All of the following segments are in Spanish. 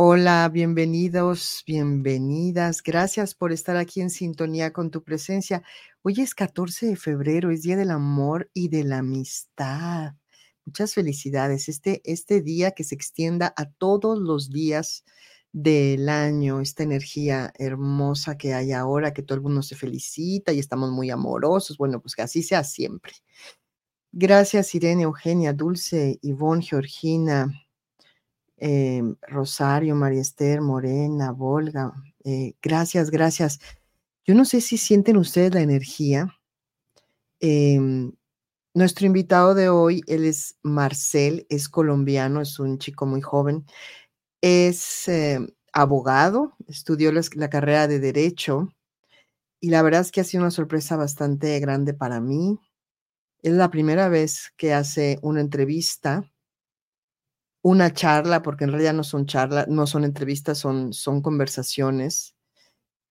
Hola, bienvenidos, bienvenidas. Gracias por estar aquí en sintonía con tu presencia. Hoy es 14 de febrero, es Día del Amor y de la Amistad. Muchas felicidades. Este, este día que se extienda a todos los días del año, esta energía hermosa que hay ahora, que todo el mundo se felicita y estamos muy amorosos. Bueno, pues que así sea siempre. Gracias, Irene, Eugenia, Dulce, Ivonne, Georgina, eh, Rosario, María Esther, Morena, Volga. Eh, gracias, gracias. Yo no sé si sienten ustedes la energía. Em, nuestro invitado de hoy, él es Marcel, es colombiano, es un chico muy joven, es eh, abogado, estudió la, carrera de Derecho y la verdad es que ha sido una sorpresa bastante grande para mí. Es la primera vez que hace una entrevista una charla, porque en realidad no son charlas, no son entrevistas, son, son conversaciones.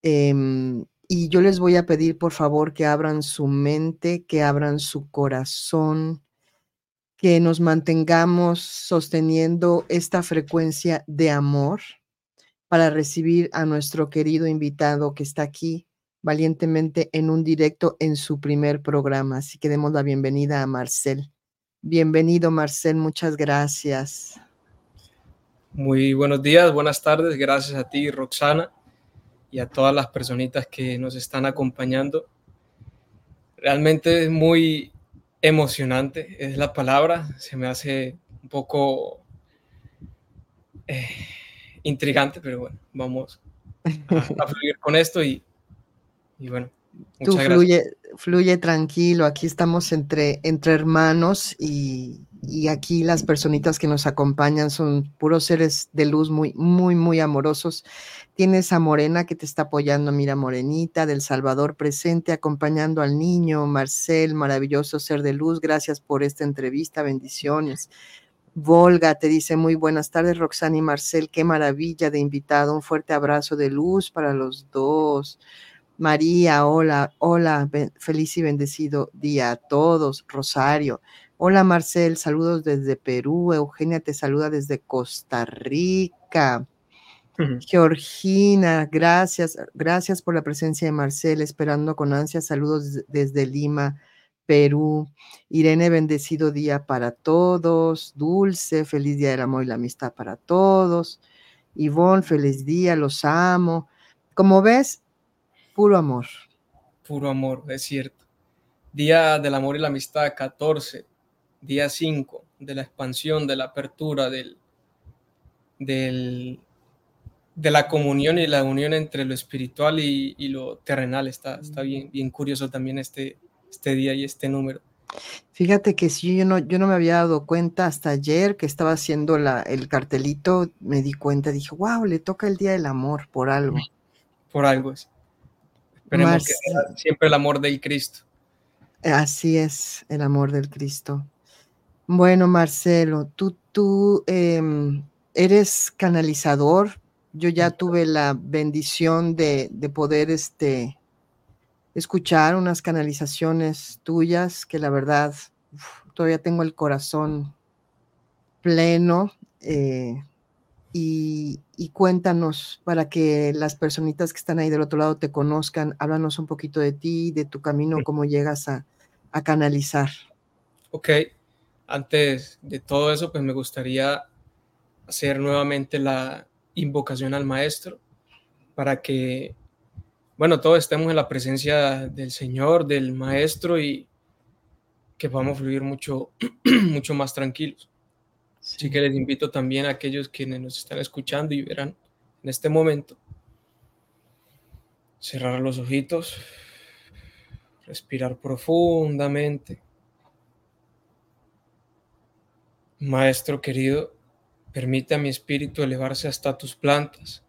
Em, y yo les voy a pedir, por favor, que abran su mente, que abran su corazón, que nos mantengamos sosteniendo esta frecuencia de amor para recibir a nuestro querido invitado que está aquí valientemente en un directo en su primer programa. Así que demos la bienvenida a Marcel. Bienvenido, Marcel, muchas gracias. Muy buenos días, buenas tardes, gracias a ti, Roxana, y a todas las personitas que nos están acompañando. Realmente es muy emocionante, es la palabra, se me hace un poco eh, intrigante, pero bueno, vamos a, fluir con esto y, y bueno, Tú fluye, fluye tranquilo, aquí estamos entre, entre hermanos y, y, aquí las personitas que nos acompañan son puros seres de luz muy, muy, muy amorosos. Tienes a Morena que te está apoyando, mira Morenita, del Salvador presente, acompañando al niño, Marcel, maravilloso ser de luz, gracias por esta entrevista, bendiciones. Volga te dice muy buenas tardes, Roxana y Marcel, qué maravilla de invitado, un fuerte abrazo de luz para los dos. María, hola, hola, feliz y bendecido día a todos. Rosario, hola Marcel, saludos desde Perú. Eugenia te saluda desde Costa Rica. Georgina, gracias, gracias por la presencia de Marcel, esperando con ansia saludos desde Lima, Perú. Irene, bendecido día para todos. Dulce, feliz día del amor y la amistad para todos. Ivonne, feliz día, los amo. Como ves, Puro amor. Puro amor, es cierto. Día del amor y la amistad 14, día 5 de la expansión, de la apertura, del, del, de la comunión y la unión entre lo espiritual y, lo terrenal. Está, está bien, bien curioso también este, este día y este número. Fíjate que si yo no, yo no me había dado cuenta hasta ayer que estaba haciendo la, el cartelito, me di cuenta, dije, wow, le toca el Día del Amor por algo. Por algo es. Esperemos que sea siempre el amor del Cristo. Así es, el amor del Cristo. Bueno, Marcelo, tú, tú em, eres canalizador. Yo ya tuve la bendición de, poder este, escuchar unas canalizaciones tuyas que la verdad todavía tengo el corazón pleno. Eh, y, cuéntanos para que las personitas que están ahí del otro lado te conozcan, háblanos un poquito de ti, de tu camino, cómo llegas a, canalizar. Ok, antes de todo eso, pues me gustaría hacer nuevamente la invocación al Maestro para que, bueno, todos estemos en la presencia del Señor, del Maestro y que podamos fluir mucho, mucho más tranquilos. Así que les invito también a aquellos quienes nos están escuchando y verán en este momento cerrar los ojitos, respirar profundamente. Maestro querido, permite a mi espíritu elevarse hasta tus plantas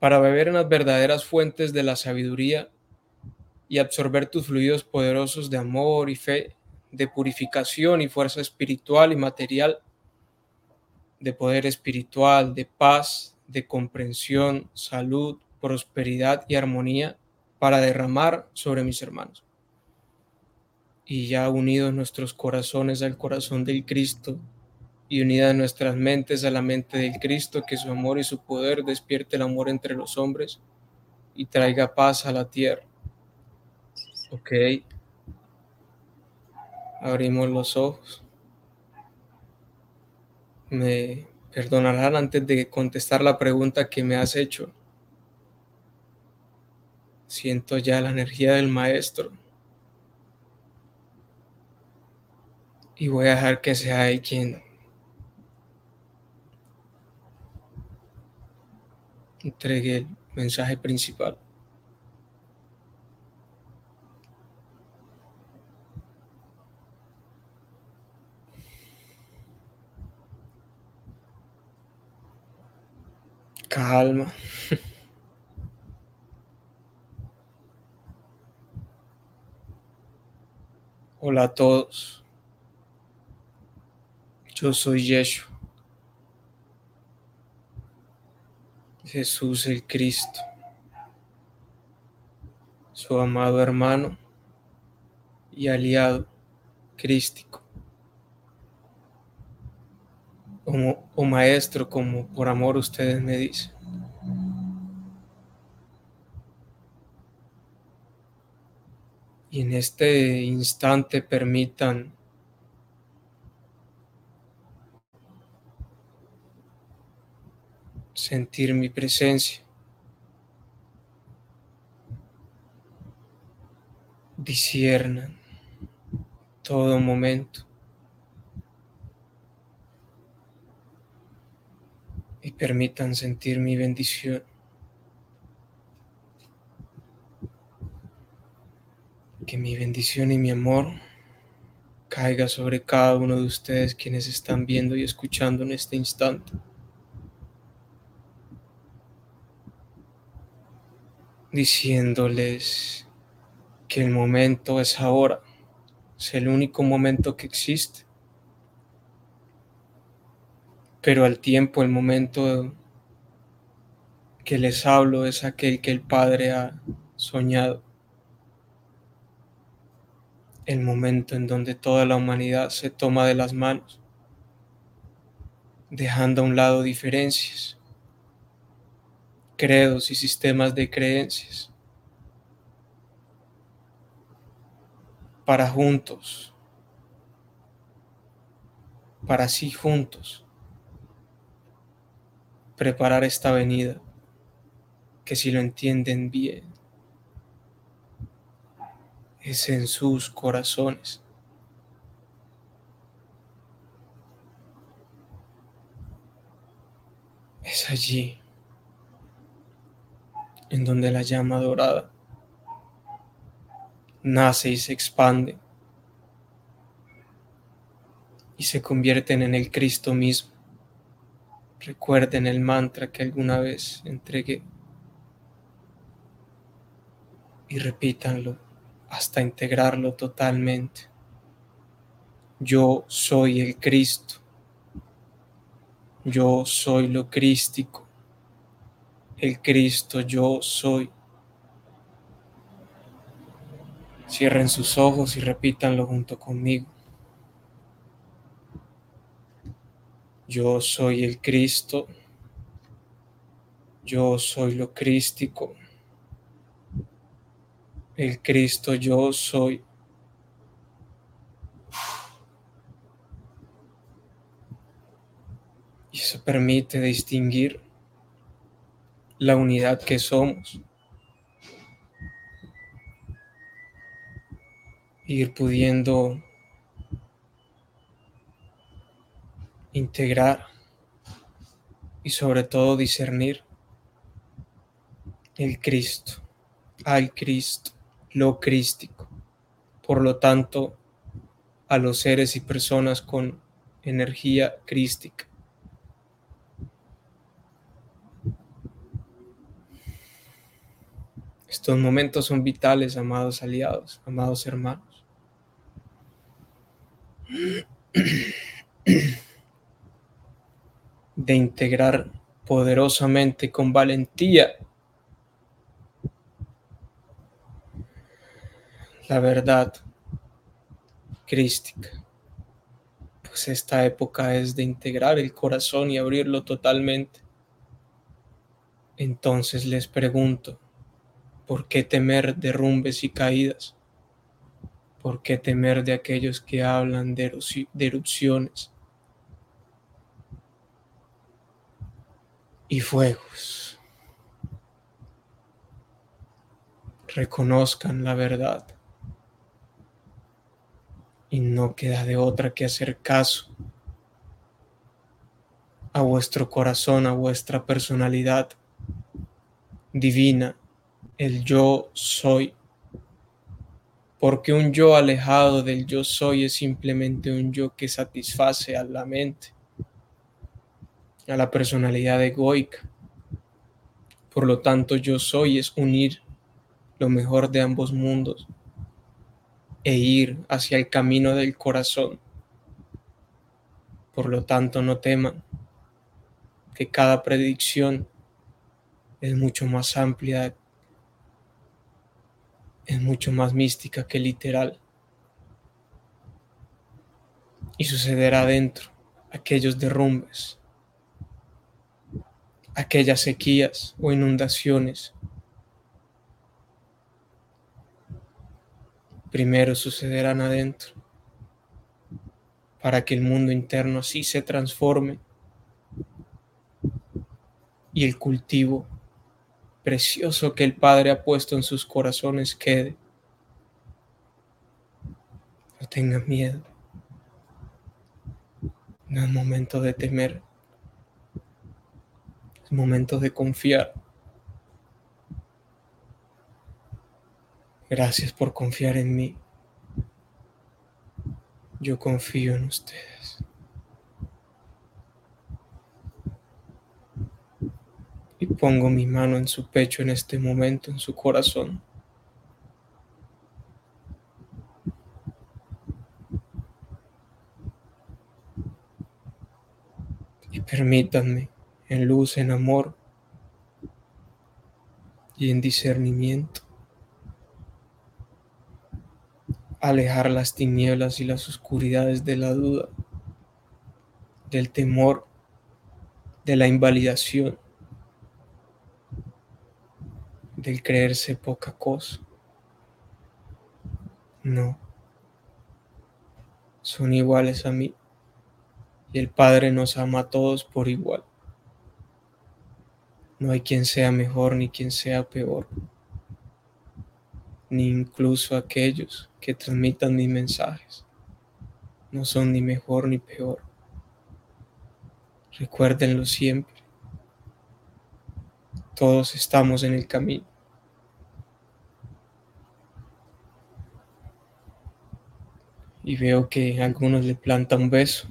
para beber en las verdaderas fuentes de la sabiduría y absorber tus fluidos poderosos de amor y fe, de purificación y fuerza espiritual y material, de poder espiritual, de paz, de comprensión, salud, prosperidad y armonía para derramar sobre mis hermanos. Y ya unidos nuestros corazones al corazón del Cristo y unidas nuestras mentes a la mente del Cristo, que su amor y su poder despierte el amor entre los hombres y traiga paz a la tierra. Ok. Abrimos los ojos. Me perdonarán antes de contestar la pregunta que me has hecho. Siento ya la energía del maestro. Y voy a dejar que sea él quien entregue el mensaje principal. Calma. Hola a todos. Yo soy Yeshua. Jesús el Cristo, su amado hermano y aliado crístico, o, maestro como por amor ustedes me dicen. Y en este instante permitan sentir mi presencia. Disiernan todo momento. Y permitan sentir mi bendición. Que mi bendición y mi amor caiga sobre cada uno de ustedes quienes están viendo y escuchando en este instante. diciéndoles que el momento es ahora, es el único momento que existe. Pero al tiempo, el momento que les hablo es aquel que el Padre ha soñado. El momento en donde toda la humanidad se toma de las manos, dejando a un lado diferencias credos y sistemas de creencias para juntos, para sí juntos, preparar esta venida, que si lo entienden bien, es en sus corazones. Es allí en donde la llama dorada nace y se expande y se convierten en el Cristo mismo. Recuerden el mantra que alguna vez entregué y repítanlo hasta integrarlo totalmente. Yo soy el Cristo. Yo soy lo crístico el Cristo yo soy. Cierren sus ojos y repítanlo junto conmigo. Yo soy el Cristo. Yo soy lo crístico. El Cristo yo soy. Y eso permite distinguir la unidad que somos. Ir pudiendo integrar y sobre todo discernir el Cristo, al Cristo, lo crístico. Por lo tanto, a los seres y personas con energía crística. Estos momentos son vitales, amados aliados, amados hermanos. De integrar poderosamente con valentía la verdad crística. Pues esta época es de integrar el corazón y abrirlo totalmente. Entonces les pregunto, ¿por qué temer derrumbes y caídas? ¿Por qué temer de aquellos que hablan de, erupciones y fuegos? Reconozcan la verdad y no queda de otra que hacer caso a vuestro corazón, a vuestra personalidad divina, el yo soy. Porque un yo alejado del yo soy es simplemente un yo que satisface a la mente, a la personalidad egoica. Por lo tanto, yo soy es unir lo mejor de ambos mundos e ir hacia el camino del corazón. Por lo tanto, no teman que cada predicción es mucho más amplia, es mucho más mística que literal. Y sucederá dentro aquellos derrumbes, aquellas sequías o inundaciones primero sucederán adentro, para que el mundo interno así se transforme y el cultivo precioso que el Padre ha puesto en sus corazones quede. No tengan miedo. No es momento de temer. Es momento de confiar. Gracias por confiar en mí. Yo confío en ustedes. Y pongo mi mano en su pecho en este momento, en su corazón. Y permítanme en luz, en amor y en discernimiento alejar las tinieblas y las oscuridades de la duda, del temor, de la invalidación, del creerse poca cosa. No, son iguales a mí y el Padre nos ama a todos por igual. No hay quien sea mejor ni quien sea peor, ni incluso aquellos que transmitan mis mensajes. No son ni mejor ni peor. Recuérdenlo siempre. Todos estamos en el camino. Y veo que algunos le plantan un beso.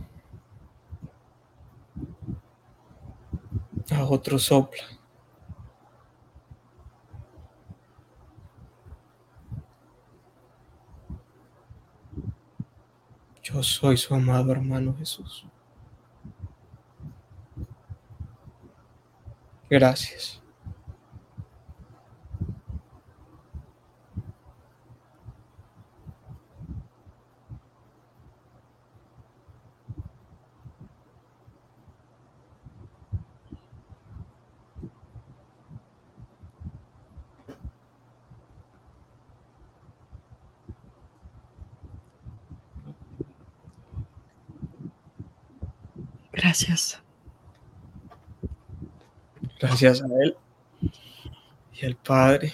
A otros sopla. Yo soy su amado hermano Jesús. Gracias. Gracias. Gracias a Él y al Padre.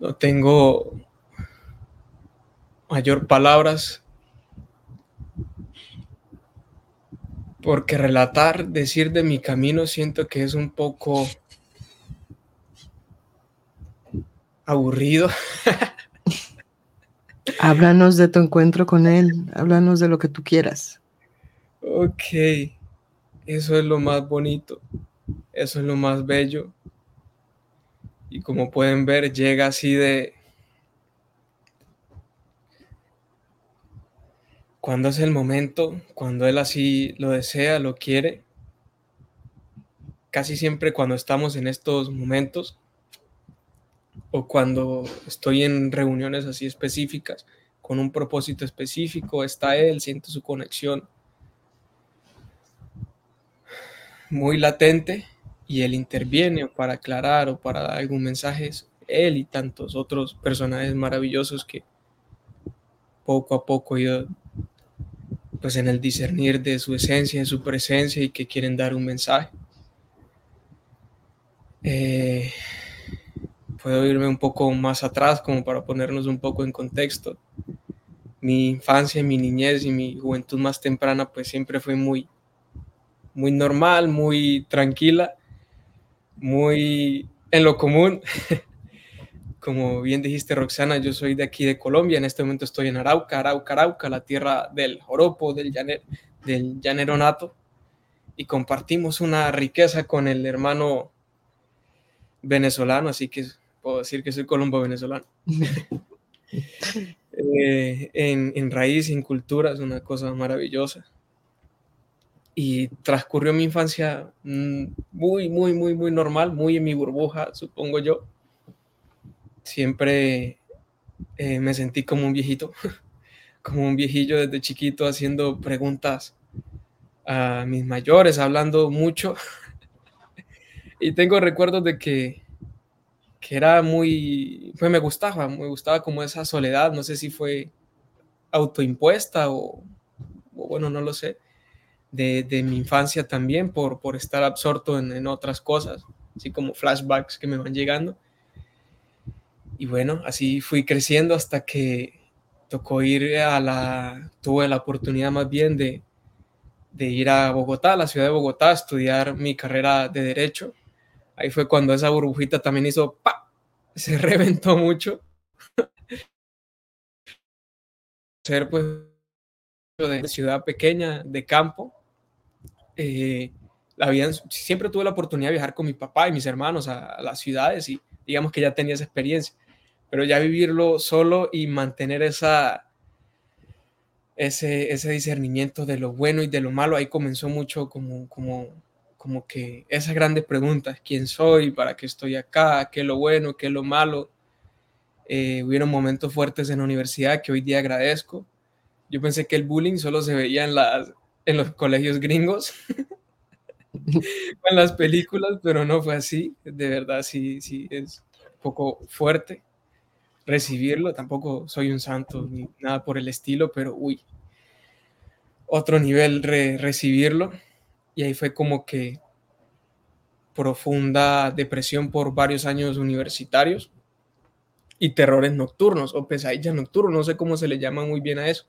No tengo mayor palabras porque relatar, decir de mi camino siento que es un poco aburrido. Háblanos de tu encuentro con Él, háblanos de lo que tú quieras. Ok, eso es lo más bonito, eso es lo más bello. Y como pueden ver, llega así de... Cuando es el momento, cuando Él así lo desea, lo quiere. Casi siempre cuando estamos en estos momentos, o cuando estoy en reuniones así específicas, con un propósito específico, está Él, siento su conexión muy latente y Él interviene para aclarar o para dar algún mensaje. Él y tantos otros personajes maravillosos que poco a poco yo pues en el discernir de su esencia, de su presencia y que quieren dar un mensaje. Eh, puedo irme un poco más atrás como para ponernos un poco en contexto. Mi infancia, mi niñez y mi juventud más temprana pues siempre fue muy, muy normal, muy tranquila, muy en lo común. Como bien dijiste, Roxana, yo soy de aquí de Colombia, en este momento estoy en Arauca, Arauca, Arauca, la tierra del joropo, del, llaner, del llanero nato, y compartimos una riqueza con el hermano venezolano, así que puedo decir que soy colombo venezolano. Eh, en, en, raíz, en cultura, es una cosa maravillosa. Y transcurrió mi infancia mm, muy, muy, muy, muy normal, muy en mi burbuja, supongo yo. Siempre eh, me sentí como un viejito, como un viejillo desde chiquito haciendo preguntas a mis mayores, hablando mucho. y tengo recuerdos de que que era muy, pues me gustaba, me gustaba como esa soledad, no sé si fue autoimpuesta o, bueno, no lo sé, de, mi infancia también por, estar absorto en, otras cosas, así como flashbacks que me van llegando. Y bueno, así fui creciendo hasta que tocó ir a la, tuve la oportunidad más bien de ir a Bogotá, a la ciudad de Bogotá, a estudiar mi carrera de derecho ahí fue cuando esa burbujita también hizo ¡pa! Se reventó mucho. Ser pues de ciudad pequeña, de campo. Eh, la vida, siempre tuve la oportunidad de viajar con mi papá y mis hermanos a, a, las ciudades y digamos que ya tenía esa experiencia. Pero ya vivirlo solo y mantener esa, ese, ese discernimiento de lo bueno y de lo malo, ahí comenzó mucho como, como como que esas grandes preguntas, quién soy, para qué estoy acá, qué es lo bueno, qué es lo malo. Eh, hubieron momentos fuertes en la universidad que hoy día agradezco. Yo pensé que el bullying solo se veía en, las, en los colegios gringos, en las películas, pero no fue así. De verdad, sí, sí, es poco fuerte recibirlo. Tampoco soy un santo ni nada por el estilo, pero uy, otro nivel re recibirlo y ahí fue como que profunda depresión por varios años universitarios y terrores nocturnos o pesadillas nocturnos, no sé cómo se le llama muy bien a eso,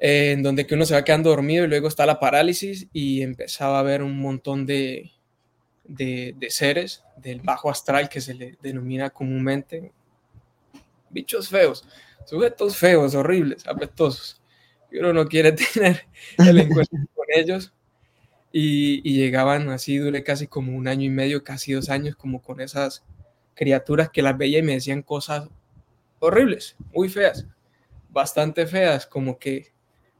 eh, en donde que uno se va quedando dormido y luego está la parálisis y empezaba a ver un montón de, de, seres del bajo astral que se le denomina comúnmente bichos feos, sujetos feos, horribles, apestosos. Y uno no quiere tener el encuentro ellos y, y, llegaban así, duré casi como un año y medio, casi dos años, como con esas criaturas que las veía y me decían cosas horribles, muy feas, bastante feas, como que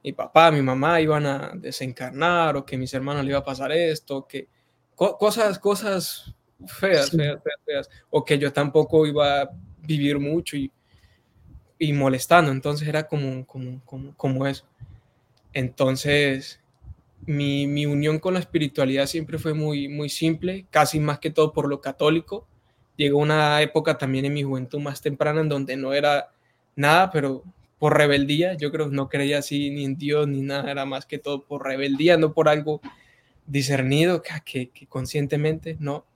mi papá, mi mamá iban a desencarnar o que mis hermanos le iba a pasar esto, que co cosas, cosas feas, sí. feas, feas, feas, o que yo tampoco iba a vivir mucho y, y molestando, entonces era como, como, como, como eso. Entonces, mi, mi, unión con la espiritualidad siempre fue muy, muy simple, casi más que todo por lo católico. Llegó una época también en mi juventud más temprana en donde no era nada, pero por rebeldía, yo creo que no creía así ni en Dios ni nada, era más que todo por rebeldía, no por algo discernido que, que, conscientemente, no.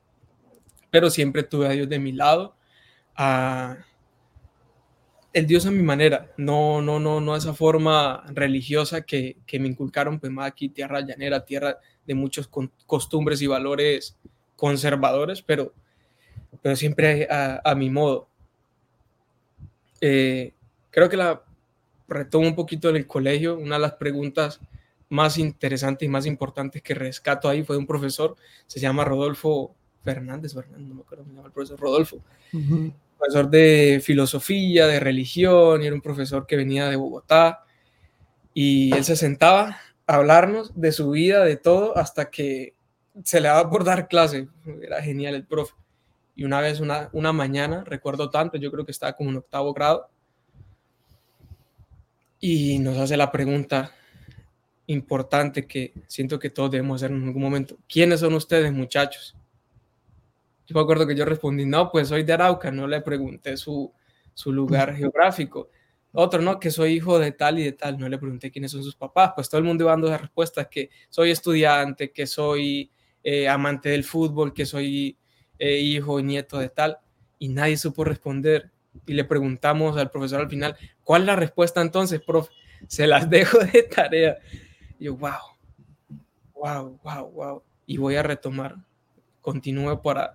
Pero siempre tuve a Dios de mi lado, el Dios a mi manera, no, no, no, no esa forma religiosa que, que me inculcaron, pues más aquí, tierra llanera, tierra de muchos costumbres y valores conservadores, pero, pero siempre a, a mi modo. Eh, creo que la retomo un poquito en el colegio, una de las preguntas más interesantes y más importantes que rescato ahí fue un profesor, se llama Rodolfo Fernández, Fernández no me acuerdo se llama el profesor, Rodolfo, profesor de filosofía, de religión, y era un profesor que venía de Bogotá, y él se sentaba a hablarnos de su vida, de todo, hasta que se le daba por dar clase, era genial el profe. Y una vez, una, una mañana, recuerdo tanto, yo creo que estaba como en octavo grado, y nos hace la pregunta importante que siento que todos debemos hacer en algún momento. ¿Quiénes son ustedes, muchachos? Yo me acuerdo que yo respondí, no, pues soy de Arauca, no le pregunté su, su lugar geográfico. Otro, no, que soy hijo de tal y de tal, no le pregunté quiénes son sus papás. Pues todo el mundo iba dando esa respuesta, que soy estudiante, que soy eh, amante del fútbol, que soy eh, hijo nieto de tal, y nadie supo responder. Y le preguntamos al profesor al final, ¿cuál es la respuesta entonces, profe? Se las dejo de tarea. Yo, wow, wow, wow, wow. Y voy a retomar. Continúo para,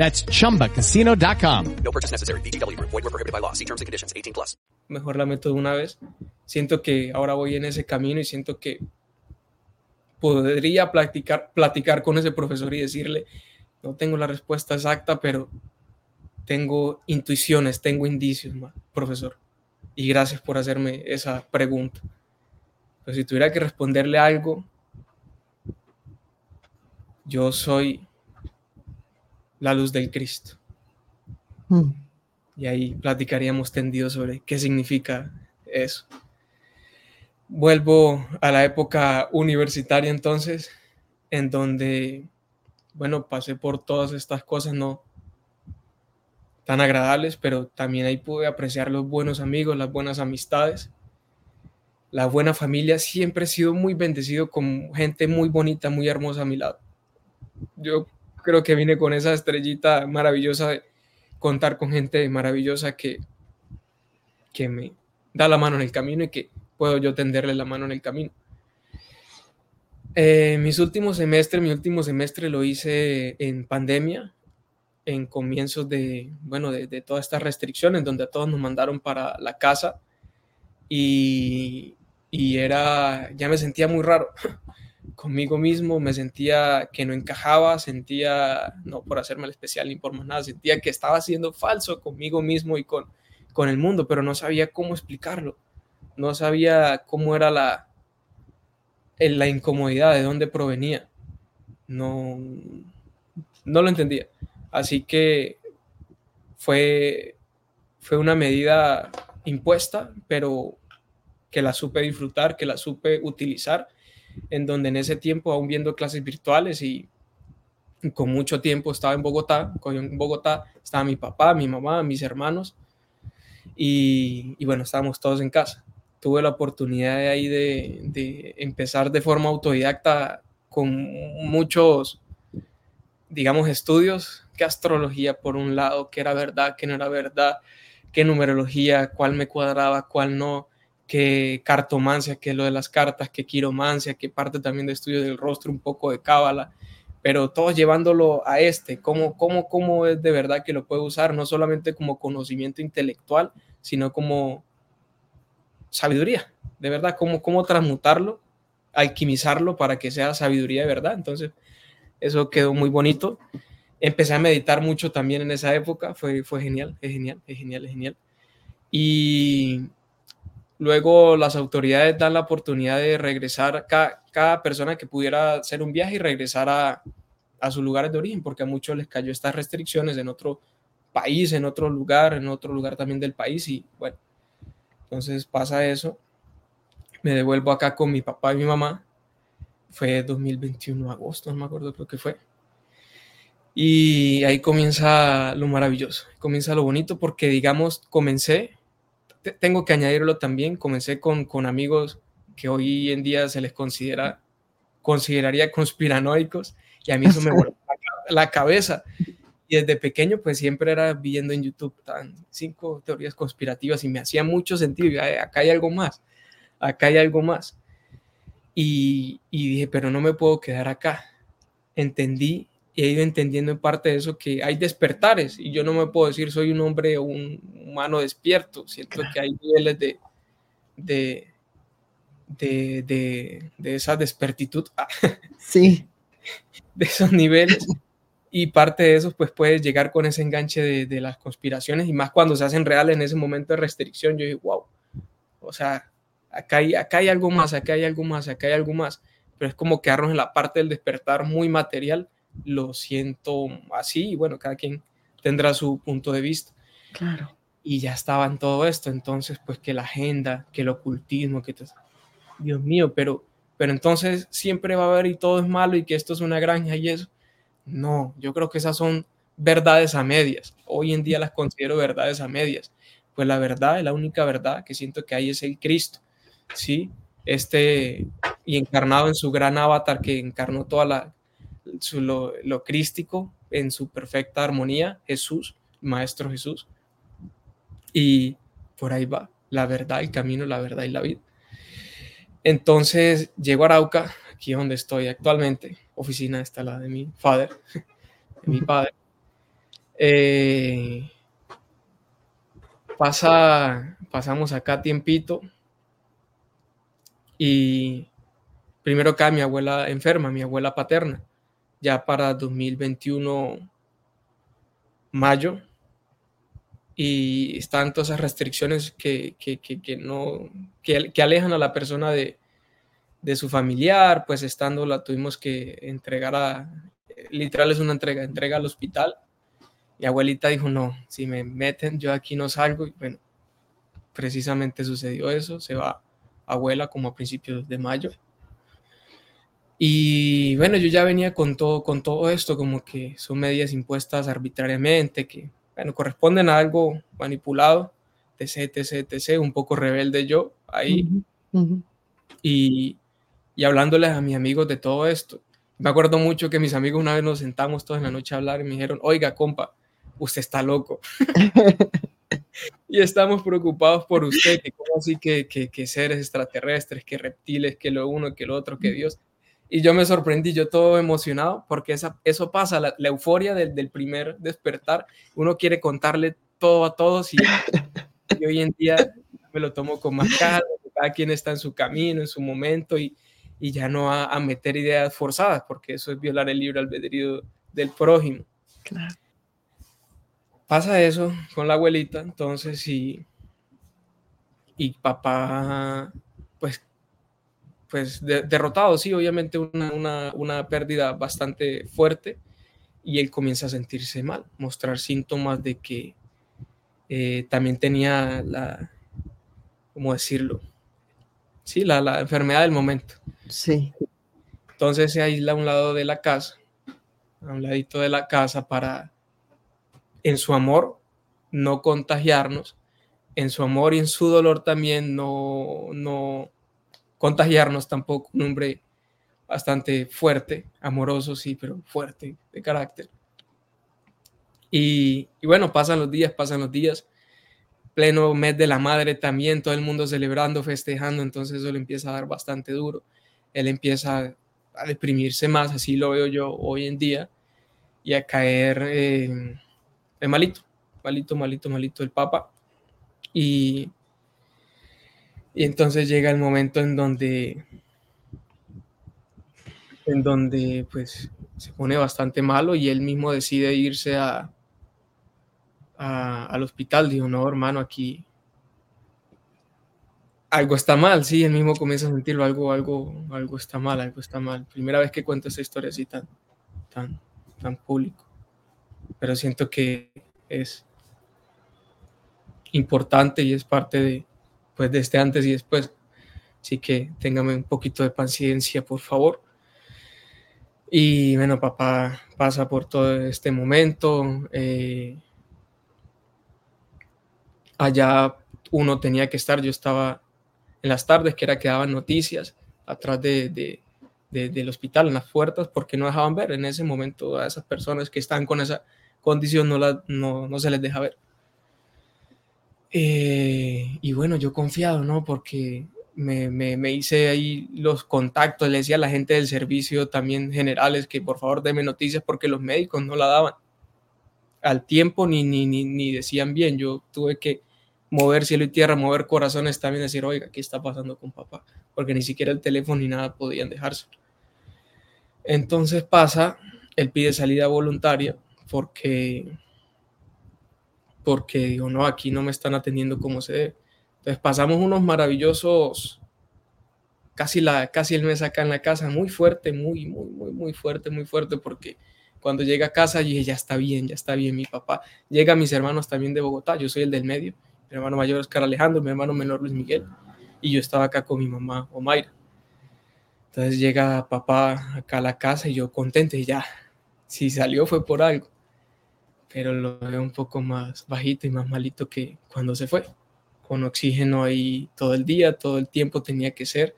That's chumbacasino.com. No purchase necessary. BGW. Void were prohibited by law. See terms and conditions. 18 plus. Mejor la meto de una vez. Siento que ahora voy en ese camino y siento que podría platicar, platicar con ese profesor y decirle, no tengo la respuesta exacta, pero tengo intuiciones, tengo indicios, profesor. Y gracias por hacerme esa pregunta. Pero si tuviera que responderle algo, yo soy la luz del Cristo. Mm. Y ahí platicaríamos tendido sobre qué significa eso. Vuelvo a la época universitaria entonces, en donde, bueno, pasé por todas estas cosas no tan agradables, pero también ahí pude apreciar los buenos amigos, las buenas amistades, la buena familia. Siempre he sido muy bendecido con gente muy bonita, muy hermosa a mi lado. Yo creo que vine con esa estrellita maravillosa de contar con gente maravillosa que, que me da la mano en el camino y que puedo yo tenderle la mano en el camino. Eh, mis últimos semestres, mi último semestre lo hice en pandemia, en comienzos de, bueno, de, de todas estas restricciones, donde a todos nos mandaron para la casa y, y era, ya me sentía muy raro conmigo mismo, me sentía que no encajaba, sentía, no por hacerme el especial ni por más nada, sentía que estaba siendo falso conmigo mismo y con, con el mundo, pero no sabía cómo explicarlo, no sabía cómo era la, la incomodidad, de dónde provenía, no, no lo entendía. Así que fue, fue una medida impuesta, pero que la supe disfrutar, que la supe utilizar en donde en ese tiempo, aún viendo clases virtuales y con mucho tiempo estaba en Bogotá, en Bogotá estaba mi papá, mi mamá, mis hermanos y, y bueno, estábamos todos en casa. Tuve la oportunidad de ahí de, empezar de forma autodidacta con muchos, digamos, estudios, qué astrología por un lado, qué era verdad, qué no era verdad, qué numerología, cuál me cuadraba, cuál no, que cartomancia, que lo de las cartas, que quiromancia, que parte también de estudio del rostro, un poco de cábala, pero todos llevándolo a este, cómo, cómo, cómo es de verdad que lo puede usar, no solamente como conocimiento intelectual, sino como sabiduría, de verdad, cómo, cómo transmutarlo, alquimizarlo para que sea sabiduría de verdad. Entonces, eso quedó muy bonito. Empecé a meditar mucho también en esa época, fue, fue genial, es genial, es genial, es genial. Y luego las autoridades dan la oportunidad de regresar, cada, cada persona que pudiera hacer un viaje y regresar a, a sus lugares de origen, porque a muchos les cayó estas restricciones en otro país, en otro lugar, en otro lugar también del país y bueno, entonces pasa eso, me devuelvo acá con mi papá y mi mamá, fue 2021, agosto, no me acuerdo creo que fue, y ahí comienza lo maravilloso, comienza lo bonito porque digamos, comencé, tengo que añadirlo también, comencé con, con amigos que hoy en día se les considera, consideraría conspiranoicos, y a mí eso me vuelve la cabeza. Y desde pequeño, pues siempre era viendo en YouTube tan, cinco teorías conspirativas y me hacía mucho sentido. acá hay algo más, acá hay algo más. Y, y dije, pero no me puedo quedar acá. Entendí he ido entendiendo en parte de eso que hay despertares y yo no me puedo decir soy un hombre o un humano despierto. Siento que hay niveles de, de, de, de, de esa despertitud. Sí. De esos niveles y parte de eso pues puede llegar con ese enganche de, de, las conspiraciones y más cuando se hacen reales en ese momento de restricción, yo digo, wow, o sea, acá hay, acá hay algo más, acá hay algo más, acá hay algo más, pero es como quedarnos en la parte del despertar muy material, lo siento así y bueno, cada quien tendrá su punto de vista. Claro. Y ya estaba en todo esto, entonces pues que la agenda, que el ocultismo, que... Dios mío, pero, pero entonces siempre va a haber y todo es malo y que esto es una granja y eso no, yo creo que esas son verdades a medias. Hoy en día las considero verdades a medias. Pues la verdad, la única verdad que siento que hay es el Cristo, ¿sí? Este, y encarnado en su gran avatar que encarnó toda la, su, lo, lo crístico en su perfecta armonía, Jesús, Maestro Jesús. Y por ahí va, la verdad, el camino, la verdad y la vida. Entonces llego a Arauca, aquí donde estoy actualmente, oficina está la de mi padre, de mi padre. Eh, pasa, pasamos acá tiempito y primero acá mi abuela enferma, mi abuela paterna, ya para 2021 mayo y están todas esas restricciones que, que, que, no, que, alejan a la persona de, de su familiar, pues estando la tuvimos que entregar a, literal es una entrega, entrega al hospital. Y abuelita dijo, no, si me meten, yo aquí no salgo. Y bueno, precisamente sucedió eso, se va abuela como a principios de mayo. Y bueno, yo ya venía con todo, con todo esto, como que son medidas impuestas arbitrariamente, que bueno, corresponden a algo manipulado, etc, etc, etc, un poco rebelde yo ahí. Y, y hablándoles a mis amigos de todo esto. Me acuerdo mucho que mis amigos una vez nos sentamos todos en la noche a hablar y me dijeron, oiga, compa, usted está loco. y estamos preocupados por usted, que como así que, que, que, seres extraterrestres, que reptiles, que lo uno, que lo otro, que Dios. Y yo me sorprendí, yo todo emocionado, porque esa, eso pasa, la, la euforia del, del, primer despertar, uno quiere contarle todo a todos y, y hoy en día me lo tomo con más calma, cada quien está en su camino, en su momento y, y ya no a, a, meter ideas forzadas, porque eso es violar el libre albedrío del prójimo. Claro. Pasa eso con la abuelita, entonces, y, y papá, pues de, derrotado, sí, obviamente una, una, una pérdida bastante fuerte, y él comienza a sentirse mal, mostrar síntomas de que eh, también tenía la, ¿cómo decirlo? Sí, la, la enfermedad del momento. Sí. Entonces se aísla a un lado de la casa, a un ladito de la casa para, en su amor, no contagiarnos, en su amor y en su dolor también no, no contagiarnos tampoco. Un hombre bastante fuerte, amoroso, sí, pero fuerte de carácter. Y, bueno, pasan los días, pasan los días. pleno mes de la madre también, todo el mundo celebrando, festejando, entonces eso le empieza a dar bastante duro. Él empieza a deprimirse más, así lo veo yo hoy en día, y a caer eh, malito, malito, malito, malito el Papa. Y, y entonces llega el momento en donde, en donde pues se pone bastante malo y él mismo decide irse a, al hospital. Dijo, no, hermano, aquí algo está mal, sí, él mismo comienza a sentirlo, algo, algo, algo está mal, algo está mal. Primera vez que cuento esa historia así tan, tan, tan público. Pero siento que es importante y es parte de, pues, de este antes y después. Así que téngame un poquito de paciencia, por favor. Y bueno, papá pasa por todo este momento. Eh, allá uno tenía que estar, yo estaba en las tardes, que era que daban noticias atrás de, del hospital, en las puertas, porque no dejaban ver en ese momento a esas personas que están con esa condición, no, la, no, no se les deja ver. Eh, y bueno, yo confiado, ¿no? Porque me, me, me, hice ahí los contactos, le decía a la gente del servicio también generales que por favor denme noticias porque los médicos no la daban al tiempo ni, ni, ni, ni decían bien. Yo tuve que mover cielo y tierra, mover corazones también, decir, oiga, ¿qué está pasando con papá? Porque ni siquiera el teléfono ni nada podían dejarse. Entonces pasa, él pide salida voluntaria porque, porque digo, no, aquí no me están atendiendo como se debe. Entonces pasamos unos maravillosos, casi, la, casi el mes acá en la casa, muy fuerte, muy, muy, muy, muy fuerte, muy fuerte, porque cuando llega a casa dije, ya está bien, ya está bien mi papá. Llega mis hermanos también de Bogotá, yo soy el del medio mi hermano mayor es Carlos Alejandro, mi hermano menor Luis Miguel, y yo estaba acá con mi mamá Omaira. Entonces llega papá acá a la casa y yo contento y ya, si salió fue por algo, pero lo veo un poco más bajito y más malito que cuando se fue, con oxígeno ahí todo el día, todo el tiempo tenía que ser.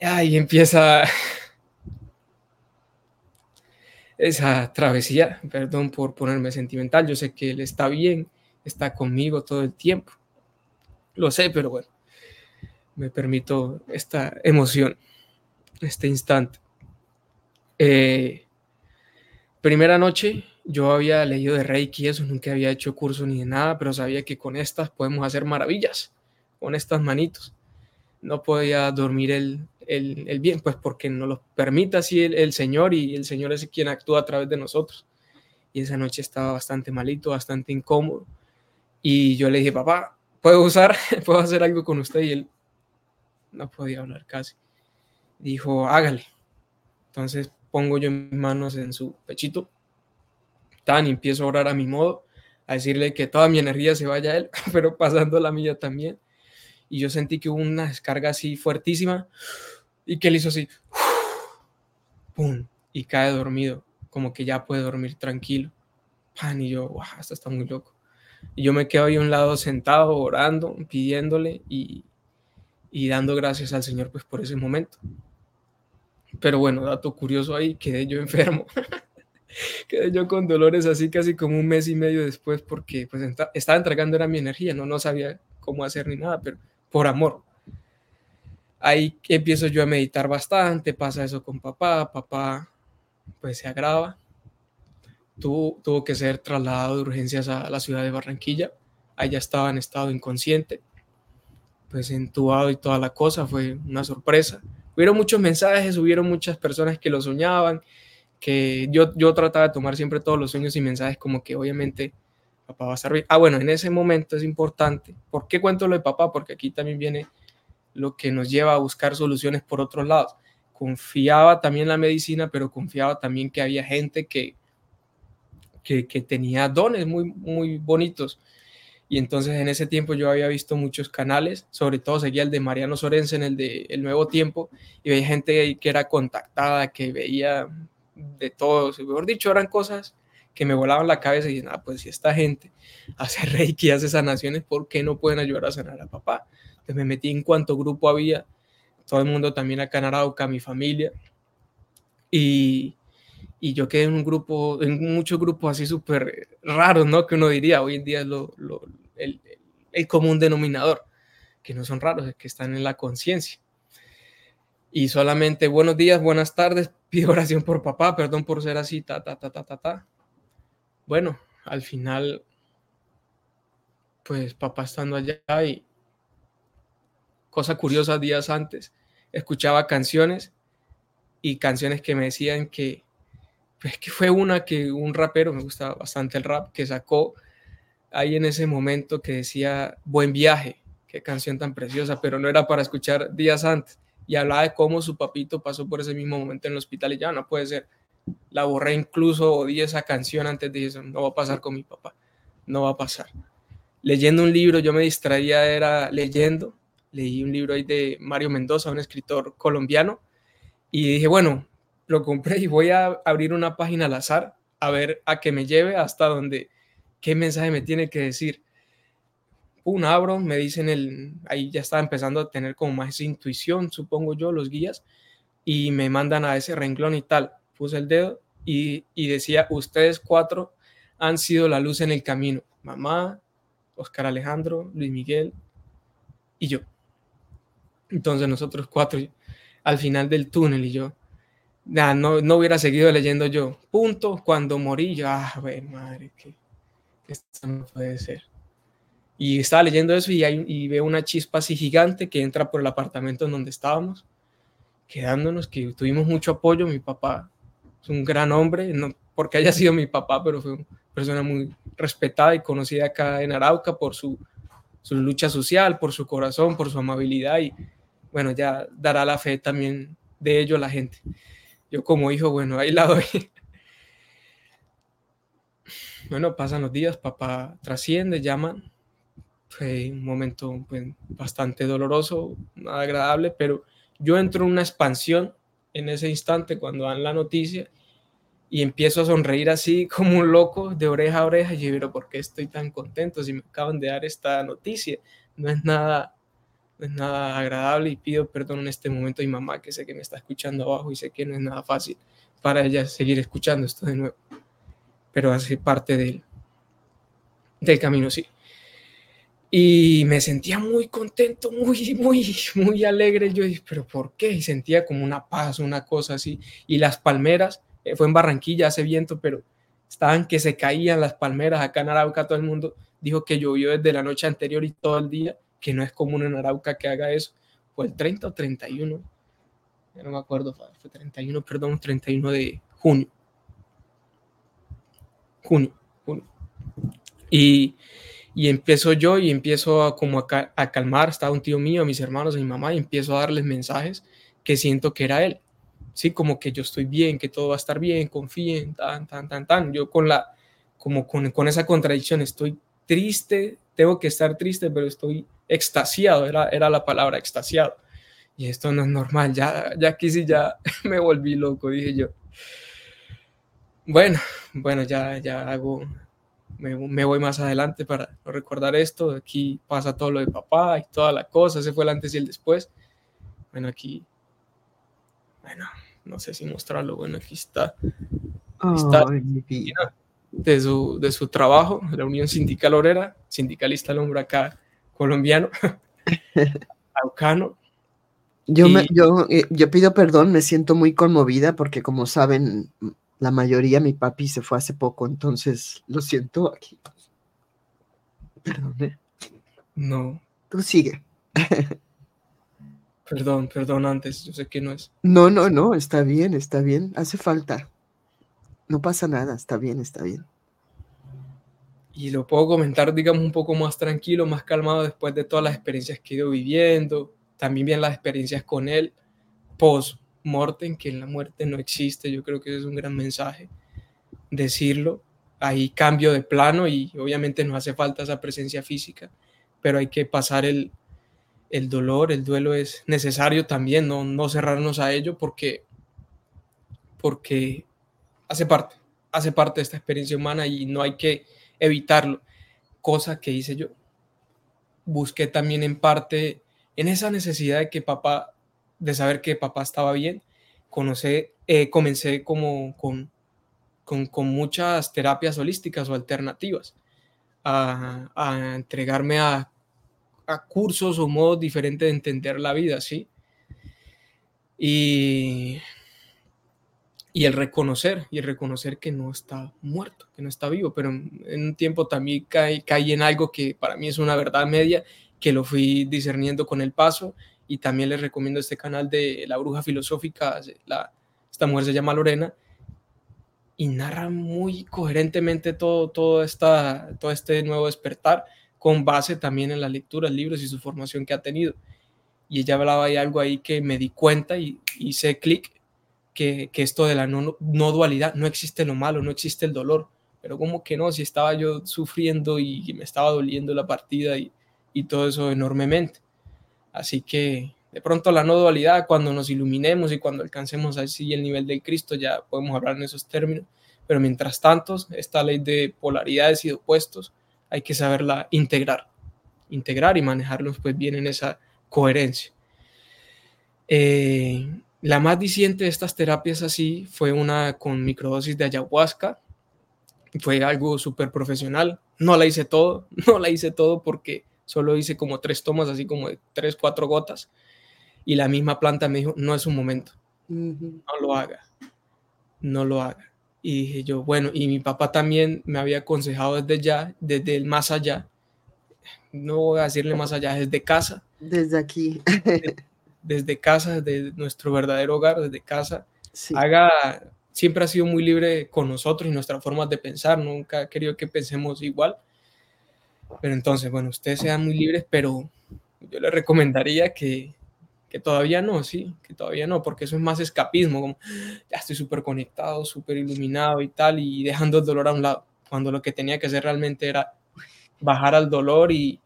Y empieza esa travesía, perdón por ponerme sentimental, yo sé que él está bien, está conmigo todo el tiempo. Lo sé, pero bueno, me permito esta emoción, este instante. Eh, primera noche, yo había leído de Reiki, eso nunca había hecho curso ni de nada, pero sabía que con estas podemos hacer maravillas, con estas manitos. No podía dormir el, el, bien, pues porque nos lo permite así el, el Señor y el Señor es quien actúa a través de nosotros. Y esa noche estaba bastante malito, bastante incómodo y yo le dije, papá, ¿puedo usar, puedo hacer algo con usted? Y él no podía hablar casi. Dijo, hágale. Entonces pongo yo mis manos en su pechito, y empiezo a orar a mi modo, a decirle que toda mi energía se vaya a él, pero pasando la mía también. Y yo sentí que hubo una descarga así fuertísima y que él hizo así, ¡pum! Y cae dormido, como que ya puede dormir tranquilo. Pan, y yo, wow, esto está muy loco. Y yo me quedo ahí a un lado sentado, orando, pidiéndole y, y dando gracias al Señor pues por ese momento. Pero bueno, dato curioso ahí, quedé yo enfermo. quedé yo con dolores así casi como un mes y medio después porque pues estaba entregando era mi energía, no, no sabía cómo hacer ni nada, pero por amor. Ahí empiezo yo a meditar bastante, pasa eso con papá, papá pues se agrava tuvo, que ser trasladado de urgencias a la ciudad de Barranquilla. Allá estaba en estado inconsciente, pues entubado y toda la cosa, fue una sorpresa. Hubieron muchos mensajes, hubieron muchas personas que lo soñaban, que yo, yo trataba de tomar siempre todos los sueños y mensajes como que obviamente papá va a estar. Ah, bueno, en ese momento es importante. ¿Por qué cuento lo de papá? Porque aquí también viene lo que nos lleva a buscar soluciones por otros lados. Confiaba también en la medicina, pero confiaba también que había gente que, que, tenía dones muy, muy bonitos. Y entonces en ese tiempo yo había visto muchos canales, sobre todo seguía el de Mariano Sorensen, el de El Nuevo Tiempo, y veía gente que era contactada, que veía de todo, mejor dicho, eran cosas que me volaban la cabeza y nada, ah, pues si esta gente hace reiki, hace sanaciones, ¿por qué no pueden ayudar a sanar a papá? Entonces me metí en cuanto grupo había, todo el mundo también acá en Arauca, mi familia, y, y yo quedé en un grupo, en muchos grupos así súper raros, ¿no? Que uno diría, hoy en día es lo, lo, el, el común denominador, que no son raros, es que están en la conciencia. Y solamente buenos días, buenas tardes, pido oración por papá, perdón por ser así, ta, ta, ta, ta, ta, ta. Bueno, al final, pues papá estando allá y cosa curiosa, días antes, escuchaba canciones y canciones que me decían que, pues que fue una que un rapero, me gusta bastante el rap, que sacó ahí en ese momento que decía buen viaje, qué canción tan preciosa, pero no era para escuchar días antes. Y hablaba de cómo su papito pasó por ese mismo momento en el hospital y ya no puede ser. La borré incluso, odié esa canción antes de eso, no va a pasar con mi papá, no va a pasar. Leyendo un libro, yo me distraía, era leyendo, leí un libro ahí de Mario Mendoza, un escritor colombiano, y dije, bueno, lo compré y voy a abrir una página al azar a ver a que me lleve hasta donde, qué mensaje me tiene que decir. Un abro, me dicen el, ahí ya estaba empezando a tener como más intuición, supongo yo, los guías, y me mandan a ese renglón y tal. Puse el dedo y, y decía, ustedes cuatro han sido la luz en el camino. Mamá, Oscar Alejandro, Luis Miguel y yo. Entonces nosotros cuatro al final del túnel y yo, no, no hubiera seguido leyendo yo. Punto, cuando morí yo, ah, madre, que, esto no puede ser. Y estaba leyendo eso y, hay, y veo una chispa así gigante que entra por el apartamento en donde estábamos, quedándonos, que tuvimos mucho apoyo. Mi papá es un gran hombre, no porque haya sido mi papá, pero fue una persona muy respetada y conocida acá en Arauca por su, su lucha social, por su corazón, por su amabilidad y bueno, ya dará la fe también de ello a la gente. Yo como hijo, bueno, ahí la doy. Bueno, pasan los días, papá trasciende, llama. Fue un momento pues, bastante doloroso, nada agradable, pero yo entro en una expansión en ese instante cuando dan la noticia y empiezo a sonreír así como un loco de oreja a oreja y yo, pero ¿por qué estoy tan contento si me acaban de dar esta noticia? No es nada no es nada agradable y pido perdón en este momento a mi mamá que sé que me está escuchando abajo y sé que no es nada fácil para ella seguir escuchando esto de nuevo, pero hace parte del, del camino, sí. Y me sentía muy contento, muy, muy, muy alegre. Yo dije, pero ¿por qué? Y sentía como una paz, una cosa así. Y las palmeras, eh, fue en Barranquilla, hace viento, pero estaban que se caían las palmeras. Acá en Arauca todo el mundo dijo que llovió desde la noche anterior y todo el día que no es común en Arauca que haga eso, fue el 30 o 31, ya no me acuerdo, fue 31, perdón, 31 de junio. Junio, junio. Y, y empiezo yo y empiezo a, como a, a, calmar, estaba un tío mío, mis hermanos, mi mamá, y empiezo a darles mensajes que siento que era él. Sí, como que yo estoy bien, que todo va a estar bien, confíen, tan, tan, tan, tan. Yo con la, como con, con esa contradicción, estoy triste, tengo que estar triste, pero estoy extasiado, era, era la palabra extasiado. Y esto no es normal, ya, ya aquí sí ya me volví loco, dije yo. Bueno, bueno, ya, ya hago, me, me, voy más adelante para recordar esto. Aquí pasa todo lo de papá y toda la cosa, ese fue el antes y el después. Bueno, aquí, bueno, no sé si mostrarlo, bueno, aquí está. está de, su, de su trabajo, la Unión Sindical Obrera, sindicalista al hombre acá colombiano, aucano. Yo, me, yo, eh, yo pido perdón, me siento muy conmovida porque como saben, la mayoría mi papi se fue hace poco, entonces lo siento aquí. Perdón, ¿eh? No. Tú sigue. Perdón, perdón antes, yo sé que no es. No, no, no, está bien, está bien, hace falta. No pasa nada, está bien, está bien y lo puedo comentar, digamos, un poco más tranquilo, más calmado después de todas las experiencias que he ido viviendo, también bien las experiencias con él, post-mortem, que en la muerte no existe, yo creo que es un gran mensaje decirlo. Ahí cambio de plano y obviamente nos hace falta esa presencia física, pero hay que pasar el, el dolor, el duelo es necesario también, no, no cerrarnos a ello porque, porque hace parte, hace parte de esta experiencia humana y no hay que evitarlo, cosa que hice yo. Busqué también en parte en esa necesidad de que papá, de saber que papá estaba bien, conocí, eh, comencé como con, con, con muchas terapias holísticas o alternativas. a, a entregarme a, a, cursos o modos diferentes de entender la vida, ¿sí? Y, y el reconocer, y el reconocer que no está muerto, que no está vivo, pero en un tiempo también caí, caí en algo que para mí es una verdad media, que lo fui discerniendo con el paso, y también les recomiendo este canal de La Bruja Filosófica, la, esta mujer se llama Lorena, y narra muy coherentemente todo, todo, esta, todo este nuevo despertar, con base también en la lectura, libros y su formación que ha tenido. Y ella hablaba de algo ahí que me di cuenta y hice clic, que, que, esto de la no, no, dualidad, no existe lo malo, no existe el dolor, pero como que no, si estaba yo sufriendo y me estaba doliendo la partida y, y todo eso enormemente. Así que de pronto la no dualidad, cuando nos iluminemos y cuando alcancemos así el nivel del Cristo, ya podemos hablar en esos términos. Pero mientras tanto, esta ley de polaridades y de opuestos hay que saberla integrar, integrar y manejarlos pues bien en esa coherencia. Eh, la más diciente de estas terapias así fue una con microdosis de ayahuasca. Fue algo súper profesional. No la hice todo, no la hice todo porque solo hice como tres tomas, así como de tres, cuatro gotas y la misma planta me dijo, no es un momento, uh -huh. no lo haga, no lo haga. Y dije yo, bueno, y mi papá también me había aconsejado desde ya, desde el más allá, no voy a decirle más allá, desde casa. Desde aquí. desde, desde casa, desde nuestro verdadero hogar, desde casa. Sí. Haga, siempre ha sido muy libre con nosotros y nuestras formas de pensar, nunca ha querido que pensemos igual. Pero entonces, bueno, ustedes sean muy libres, pero yo les recomendaría que, que todavía no, sí, que todavía no, porque eso es más escapismo, como ya estoy súper conectado, súper iluminado y tal, y dejando el dolor a un lado, cuando lo que tenía que hacer realmente era bajar al dolor y,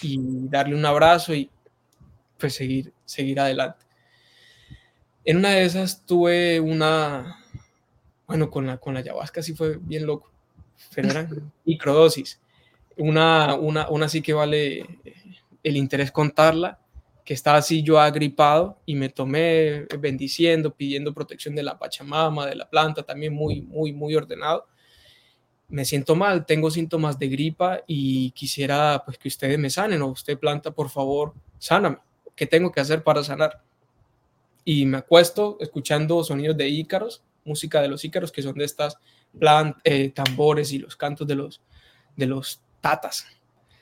y darle un abrazo y pues seguir, seguir adelante. En una de esas tuve una, bueno, con la, con la ayahuasca sí fue bien loco, pero eran microdosis. Una, una, una sí que vale el interés contarla, que estaba así yo agripado y me tomé bendiciendo, pidiendo protección de la Pachamama, de la planta, también muy, muy, muy ordenado. Me siento mal, tengo síntomas de gripa y quisiera pues que ustedes me sanen o usted planta, por favor, sáname. ¿Qué tengo que hacer para sanar? Y me acuesto escuchando sonidos de ícaros, música de los ícaros, que son de estas plant, eh, tambores y los cantos de los, de los tatas.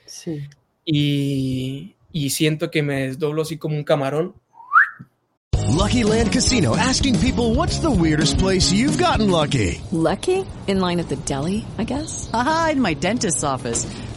Sí. Y, y siento que me desdoblo así como un camarón. Lucky Land Casino asking people what's the weirdest place you've gotten lucky. Lucky? In line at the deli, I guess. Aha, in my dentist's office.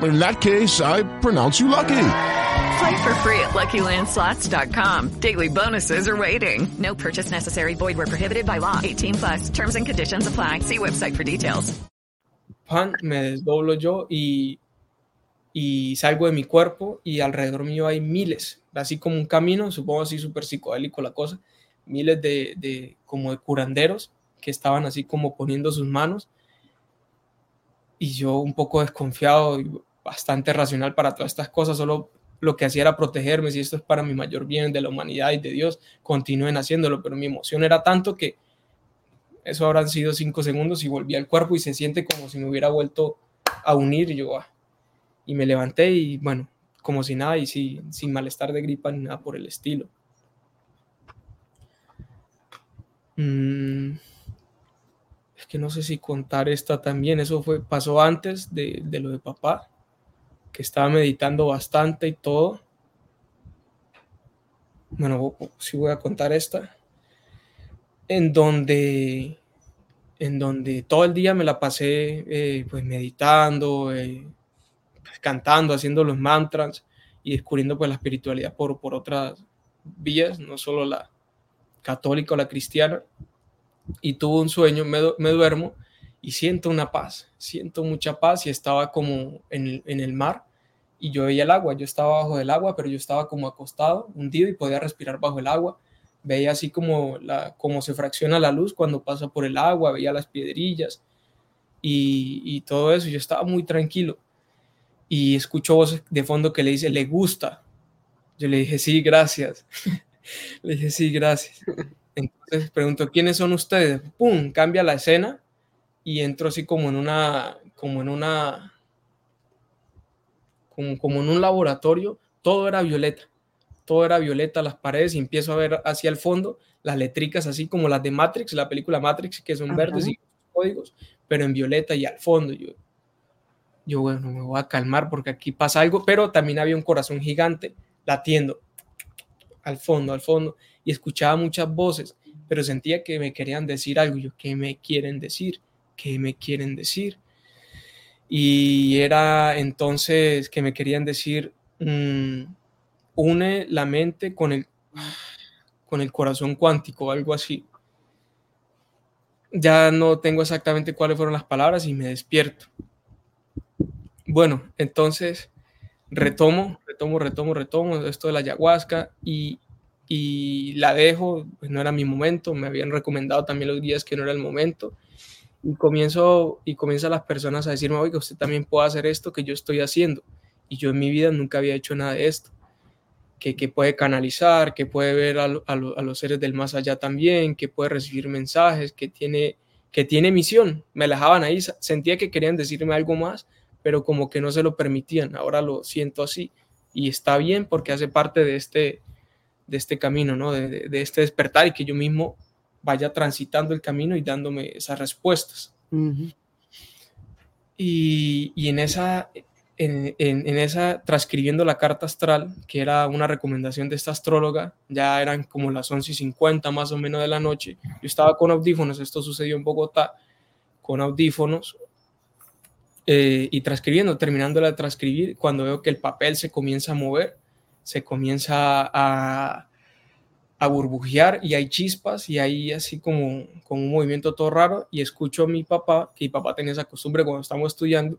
In that case, I pronounce you lucky. Play for free at LuckyLandSlots.com. Daily bonuses are waiting. No purchase necessary. Void where prohibited by law. 18 plus. Terms and conditions apply. See website for details. Pan, me desdoblo yo y, y salgo de mi cuerpo y alrededor mío hay miles, así como un camino, supongo así súper psicodélico la cosa, miles de, de como de curanderos que estaban así como poniendo sus manos y yo un poco desconfiado y bastante racional para todas estas cosas, solo lo que hacía era protegerme, si esto es para mi mayor bien de la humanidad y de Dios, continúen haciéndolo, pero mi emoción era tanto que eso habrán sido cinco segundos y volví al cuerpo y se siente como si me hubiera vuelto a unir yo, ah, y me levanté y bueno, como si nada y sí, sin malestar de gripa ni nada por el estilo. Mm, que no sé si contar esta también, eso fue, pasó antes de, de lo de papá que estaba meditando bastante y todo. Bueno, sí voy a contar esta. En donde, en donde todo el día me la pasé eh, pues meditando, eh, cantando, haciendo los mantras y descubriendo pues la espiritualidad por, por, otras, vías, no solo la católica o la cristiana, y tuve un sueño, me, me duermo y siento una paz, siento mucha paz y estaba como en en el mar y yo veía el agua, yo estaba bajo el agua, pero yo estaba como acostado, hundido y podía respirar bajo el agua. Veía así como, la, como se fracciona la luz cuando pasa por el agua, veía las piedrillas y, y todo eso. Yo estaba muy tranquilo y escucho voces de fondo que le dice, le gusta. Yo le dije, sí, gracias. le dije, sí, gracias. Entonces pregunto, ¿quiénes son ustedes? ¡Pum! Cambia la escena y entro así como en una, como en una, como, como en un laboratorio. Todo era violeta. Todo era violeta, las paredes, y empiezo a ver hacia el fondo las letricas, así como las de Matrix, la película Matrix, que son verdes y códigos, pero en violeta y al fondo. Yo, yo, bueno, me voy a calmar porque aquí pasa algo, pero también había un corazón gigante latiendo al fondo, al fondo, y escuchaba muchas voces, pero sentía que me querían decir algo. Yo, ¿qué me quieren decir? ¿Qué me quieren decir? Y era entonces que me querían decir, mmm, une la mente con el, con el corazón cuántico, algo así. Ya no tengo exactamente cuáles fueron las palabras y me despierto. Bueno, entonces retomo, retomo, retomo, retomo esto de la ayahuasca y, y la dejo, pues no era mi momento, me habían recomendado también los días que no era el momento. Y comienzo y comienzan las personas a decirme, oiga, usted también puede hacer esto que yo estoy haciendo y yo en mi vida nunca había hecho nada de esto, que, que puede canalizar, que puede ver a, a, a, los seres del más allá también, que puede recibir mensajes, que tiene, que tiene misión, me dejaban ahí, sentía que querían decirme algo más, pero como que no se lo permitían. Ahora lo siento así y está bien porque hace parte de este, de este camino, ¿no? De, de, de, este despertar y que yo mismo vaya transitando el camino y dándome esas respuestas. Uh -huh. y, y, en esa, en, en, en, esa, transcribiendo la carta astral, que era una recomendación de esta astróloga, ya eran como las 11 y 50 más o menos de la noche, yo estaba con audífonos, esto sucedió en Bogotá, con audífonos, eh, y transcribiendo, terminando de transcribir, cuando veo que el papel se comienza a mover, se comienza a, a burbujear y hay chispas y hay así como, como un movimiento todo raro y escucho a mi papá, que mi papá tenía esa costumbre cuando estamos estudiando,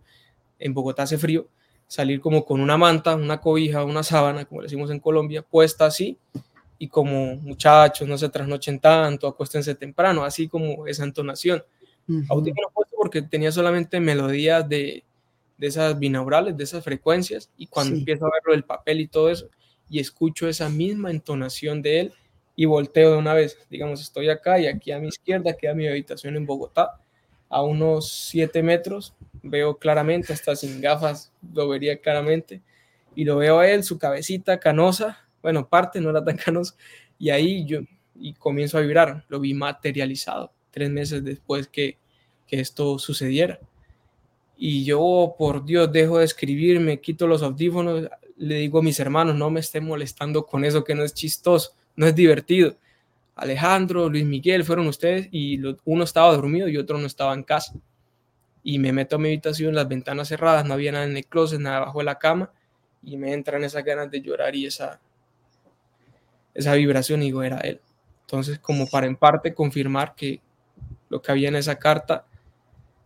en Bogotá hace frío, salir como con una manta, una cobija, una sábana, como decimos en Colombia, puesta así y como muchachos, no se trasnochen tanto, acuéstense temprano, así como esa entonación. Uh -huh. Porque tenía solamente melodías de, de, esas binaurales, de esas frecuencias, y cuando sí. empiezo a verlo el papel y todo eso, y escucho esa misma entonación de él, y volteo de una vez, digamos, estoy acá y aquí a mi izquierda queda mi habitación en Bogotá, a unos 7 metros, veo claramente, hasta sin gafas lo vería claramente, y lo veo a él, su cabecita canosa, bueno, parte no era tan canosa, y ahí yo y comienzo a vibrar, lo vi materializado tres meses después que, que esto sucediera. Y yo, por Dios, dejo de escribir, me quito los audífonos, le digo a mis hermanos, no me estén molestando con eso que no es chistoso, no es divertido. Alejandro, Luis Miguel, fueron ustedes y uno estaba dormido y otro no estaba en casa. Y me meto a mi habitación, las ventanas cerradas, no había nada en el closet, nada bajo de la cama y me entran esas ganas de llorar y esa, esa vibración y digo, era él. Entonces, como para en parte confirmar que lo que había en esa carta,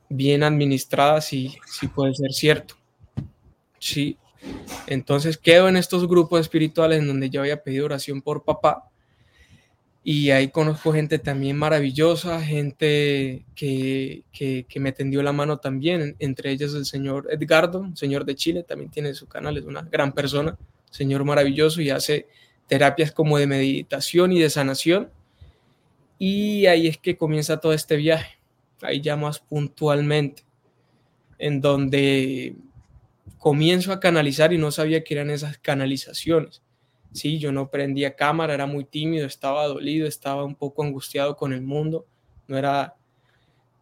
bien administrada, sí, sí puede ser cierto. Sí. Entonces quedo en estos grupos espirituales en donde yo había pedido oración por papá. Y ahí conozco gente también maravillosa, gente que, que, que me tendió la mano también, entre ellas el señor Edgardo, señor de Chile, también tiene su canal, es una gran persona, señor maravilloso y hace terapias como de meditación y de sanación. Y ahí es que comienza todo este viaje, ahí ya más puntualmente, en donde comienzo a canalizar y no sabía que eran esas canalizaciones. Sí, yo no prendía cámara, era muy tímido, estaba dolido, estaba un poco angustiado con el mundo, no era,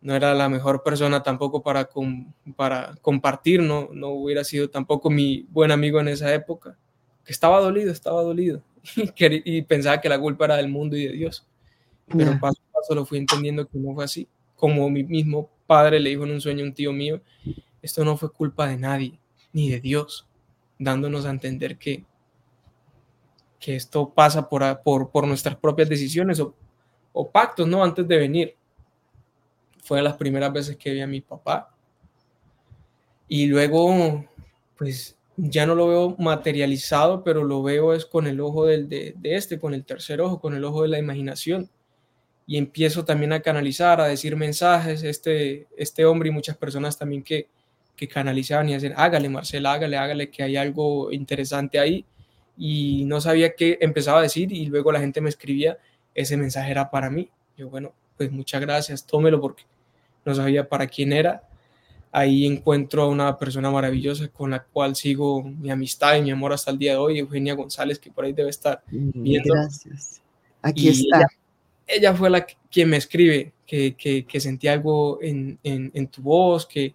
no era la mejor persona tampoco para, com, para compartir, no, no hubiera sido tampoco mi buen amigo en esa época, que estaba dolido, estaba dolido y, y pensaba que la culpa era del mundo y de Dios. Pero paso a paso lo fui entendiendo que no fue así. Como mi mismo padre le dijo en un sueño a un tío mío, esto no fue culpa de nadie, ni de Dios, dándonos a entender que, que esto pasa por, por, por nuestras propias decisiones o, o pactos, ¿no? Antes de venir. Fue las primeras veces que vi a mi papá. Y luego, pues ya no lo veo materializado, pero lo veo es con el ojo del, de, de, este, con el tercer ojo, con el ojo de la imaginación. Y empiezo también a canalizar, a decir mensajes. Este, este hombre y muchas personas también que, que canalizaban y hacían, hágale, Marcela, hágale, hágale, que hay algo interesante ahí. Y no sabía qué empezaba a decir y luego la gente me escribía, ese mensaje era para mí. Yo, bueno, pues muchas gracias, tómelo porque no sabía para quién era. Ahí encuentro a una persona maravillosa con la cual sigo mi amistad y mi amor hasta el día de hoy, Eugenia González, que por ahí debe estar viendo. Gracias. Aquí está. Ella, ella, fue la que, quien me escribe que, que, que sentí algo en, en, tu voz, que,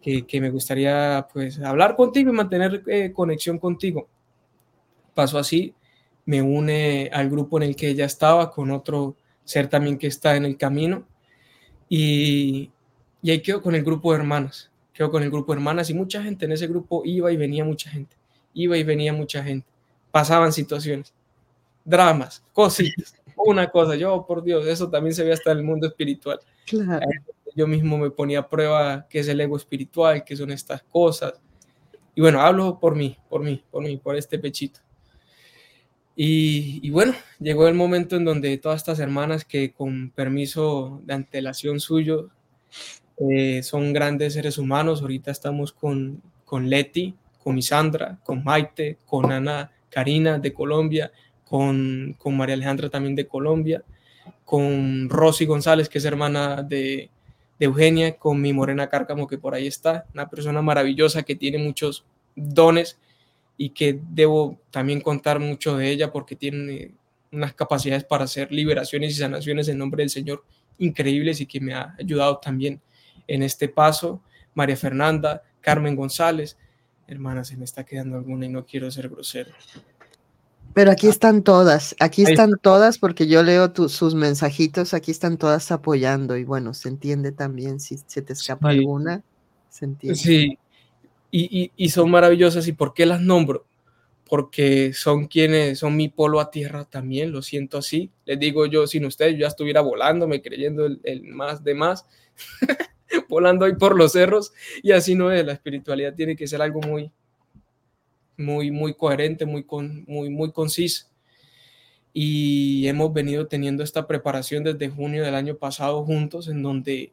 que, que, me gustaría pues hablar contigo y mantener eh, conexión contigo. Pasó así, me une al grupo en el que ella estaba con otro ser también que está en el camino y, y ahí quedo con el grupo de hermanas, quedo con el grupo de hermanas y mucha gente en ese grupo iba y venía mucha gente, iba y venía mucha gente, pasaban situaciones, dramas, cositas, una cosa, yo por Dios, eso también se ve hasta en el mundo espiritual. Claro. Yo mismo me ponía a prueba qué es el ego espiritual, qué son estas cosas. Y bueno, hablo por mí, por mí, por mí, por este pechito. Y, y, bueno, llegó el momento en donde todas estas hermanas que con permiso de antelación suyo eh, son grandes seres humanos, ahorita estamos con, con Leti, con Misandra, con Maite, con Ana Karina de Colombia, con, con María Alejandra también de Colombia, con Rosy González, que es hermana de, de Eugenia, con mi Morena Cárcamo, que por ahí está, una persona maravillosa que tiene muchos dones y que debo también contar mucho de ella porque tiene unas capacidades para hacer liberaciones y sanaciones en nombre del Señor increíbles y que me ha ayudado también en este paso. María Fernanda, Carmen González, hermana, se me está quedando alguna y no quiero ser grosero. Pero aquí están todas, aquí están todas porque yo leo tu, sus mensajitos, aquí están todas apoyando y bueno, se entiende también si se te escapa sí. alguna, se entiende. Sí, y, y, y, son maravillosas. ¿Y por qué las nombro? Porque son quienes son mi polo a tierra también, lo siento así. Les digo yo, sin ustedes, yo ya estuviera volando, me creyendo el, el más de más, volando ahí por los cerros, y así no es. La espiritualidad tiene que ser algo muy, muy, muy coherente, muy, con, muy, muy conciso. Y hemos venido teniendo esta preparación desde junio del año pasado juntos, en donde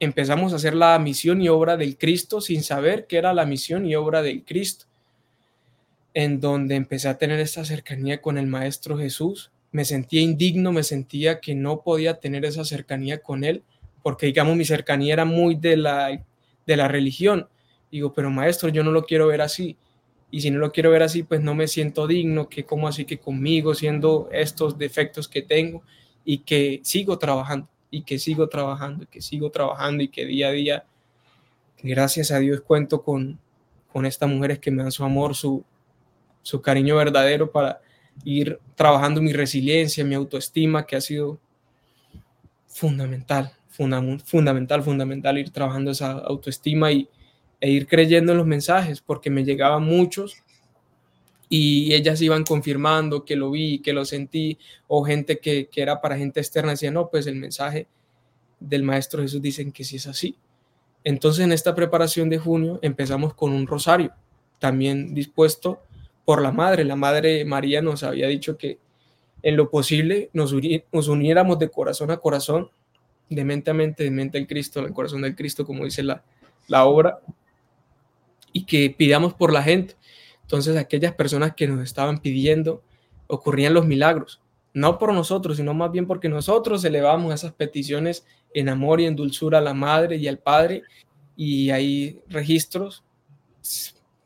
empezamos a hacer la misión y obra del Cristo sin saber que era la misión y obra del Cristo, en donde empecé a tener esta cercanía con el Maestro Jesús. Me sentía indigno, me sentía que no podía tener esa cercanía con Él, porque digamos mi cercanía era muy de la, de la religión. Digo, pero Maestro, yo no lo quiero ver así. Y si no lo quiero ver así, pues no me siento digno, que como así que conmigo, siendo estos defectos que tengo y que sigo trabajando y que sigo trabajando y que sigo trabajando y que día a día, gracias a Dios cuento con, con estas mujeres que me dan su amor, su, su cariño verdadero para ir trabajando mi resiliencia, mi autoestima, que ha sido fundamental, fundamental, fundamental, fundamental ir trabajando esa autoestima y, e ir creyendo en los mensajes, porque me llegaban muchos y ellas iban confirmando que lo vi, que lo sentí, o gente que, que, era para gente externa decía, no, pues el mensaje del Maestro Jesús dicen que sí es así. Entonces en esta preparación de junio empezamos con un rosario, también dispuesto por la Madre. La Madre María nos había dicho que en lo posible nos, uni uniéramos de corazón a corazón, de mente a mente, de mente al Cristo, al corazón del Cristo, como dice la, la obra, y que pidamos por la gente. Entonces aquellas personas que nos estaban pidiendo, ocurrían los milagros, no por nosotros, sino más bien porque nosotros elevamos esas peticiones en amor y en dulzura a la Madre y al Padre, y hay registros,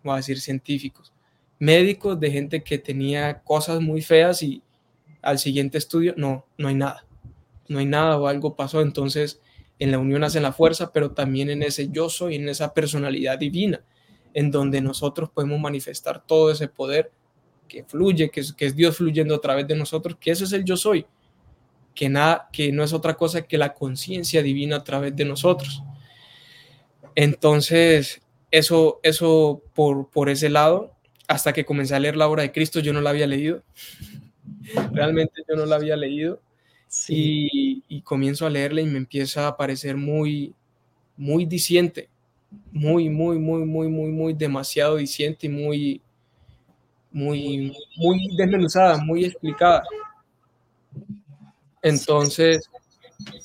voy a decir científicos, médicos de gente que tenía cosas muy feas y al siguiente estudio no, no hay nada, no hay nada o algo pasó, entonces en la unión hacen la fuerza, pero también en ese yo soy, en esa personalidad divina en donde nosotros podemos manifestar todo ese poder que fluye, que es, que es, Dios fluyendo a través de nosotros, que eso es el yo soy, que, nada, que no es otra cosa que la conciencia divina a través de nosotros. Entonces, eso, eso por, por ese lado, hasta que comencé a leer la obra de Cristo, yo no la había leído. Realmente yo no la había leído. Y, y, comienzo a leerla y me empieza a parecer muy, muy diciente, muy, muy, muy, muy, muy, muy demasiado diciente y muy, muy, muy desmenuzada, muy explicada. Entonces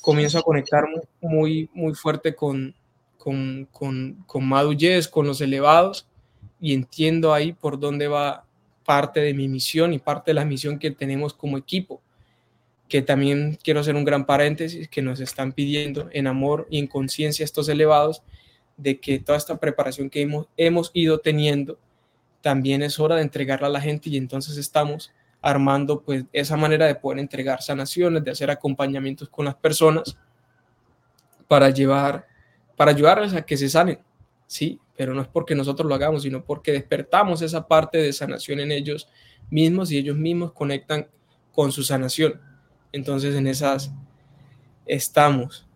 comienzo a conectar muy, muy fuerte con, con, con, con Madu Yes, con los elevados, y entiendo ahí por dónde va parte de mi misión y parte de la misión que tenemos como equipo, que también quiero hacer un gran paréntesis, que nos están pidiendo en amor y en conciencia estos elevados, de que toda esta preparación que hemos, ido teniendo, también es hora de entregarla a la gente y entonces estamos armando pues esa manera de poder entregar sanaciones, de hacer acompañamientos con las personas para llevar, para ayudarles a que se sanen, sí, pero no es porque nosotros lo hagamos, sino porque despertamos esa parte de sanación en ellos mismos y ellos mismos conectan con su sanación. Entonces en esas estamos.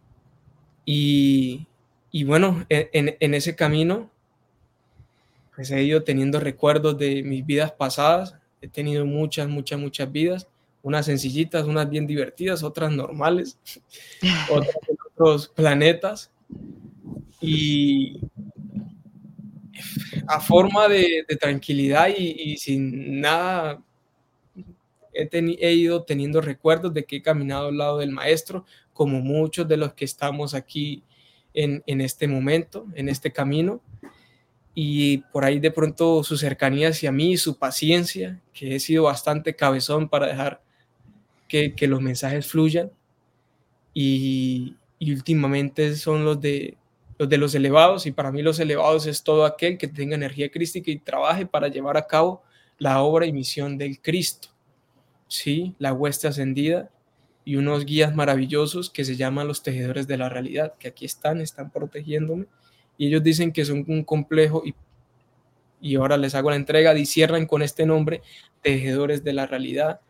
Y, y bueno, en, en ese camino pues he ido teniendo recuerdos de mis vidas pasadas, he tenido muchas, muchas, muchas vidas, unas sencillitas, unas bien divertidas, otras normales, otras en otros planetas. Y a forma de, tranquilidad y, sin nada, he, he, ido teniendo recuerdos de que he caminado al lado del maestro, como muchos de los que estamos aquí en, en este momento, en este camino y por ahí de pronto su cercanía hacia mí, su paciencia, que he sido bastante cabezón para dejar que, que los mensajes fluyan. Y, y, últimamente son los de, los elevados, y para mí los elevados es todo aquel que tenga energía crística y trabaje para llevar a cabo la obra y misión del Cristo. Sí, la hueste ascendida y unos guías maravillosos que se llaman los tejedores de la realidad, que aquí están, están protegiéndome y ellos dicen que son un complejo y, y ahora les hago la entrega, discierran con este nombre, tejedores de la realidad.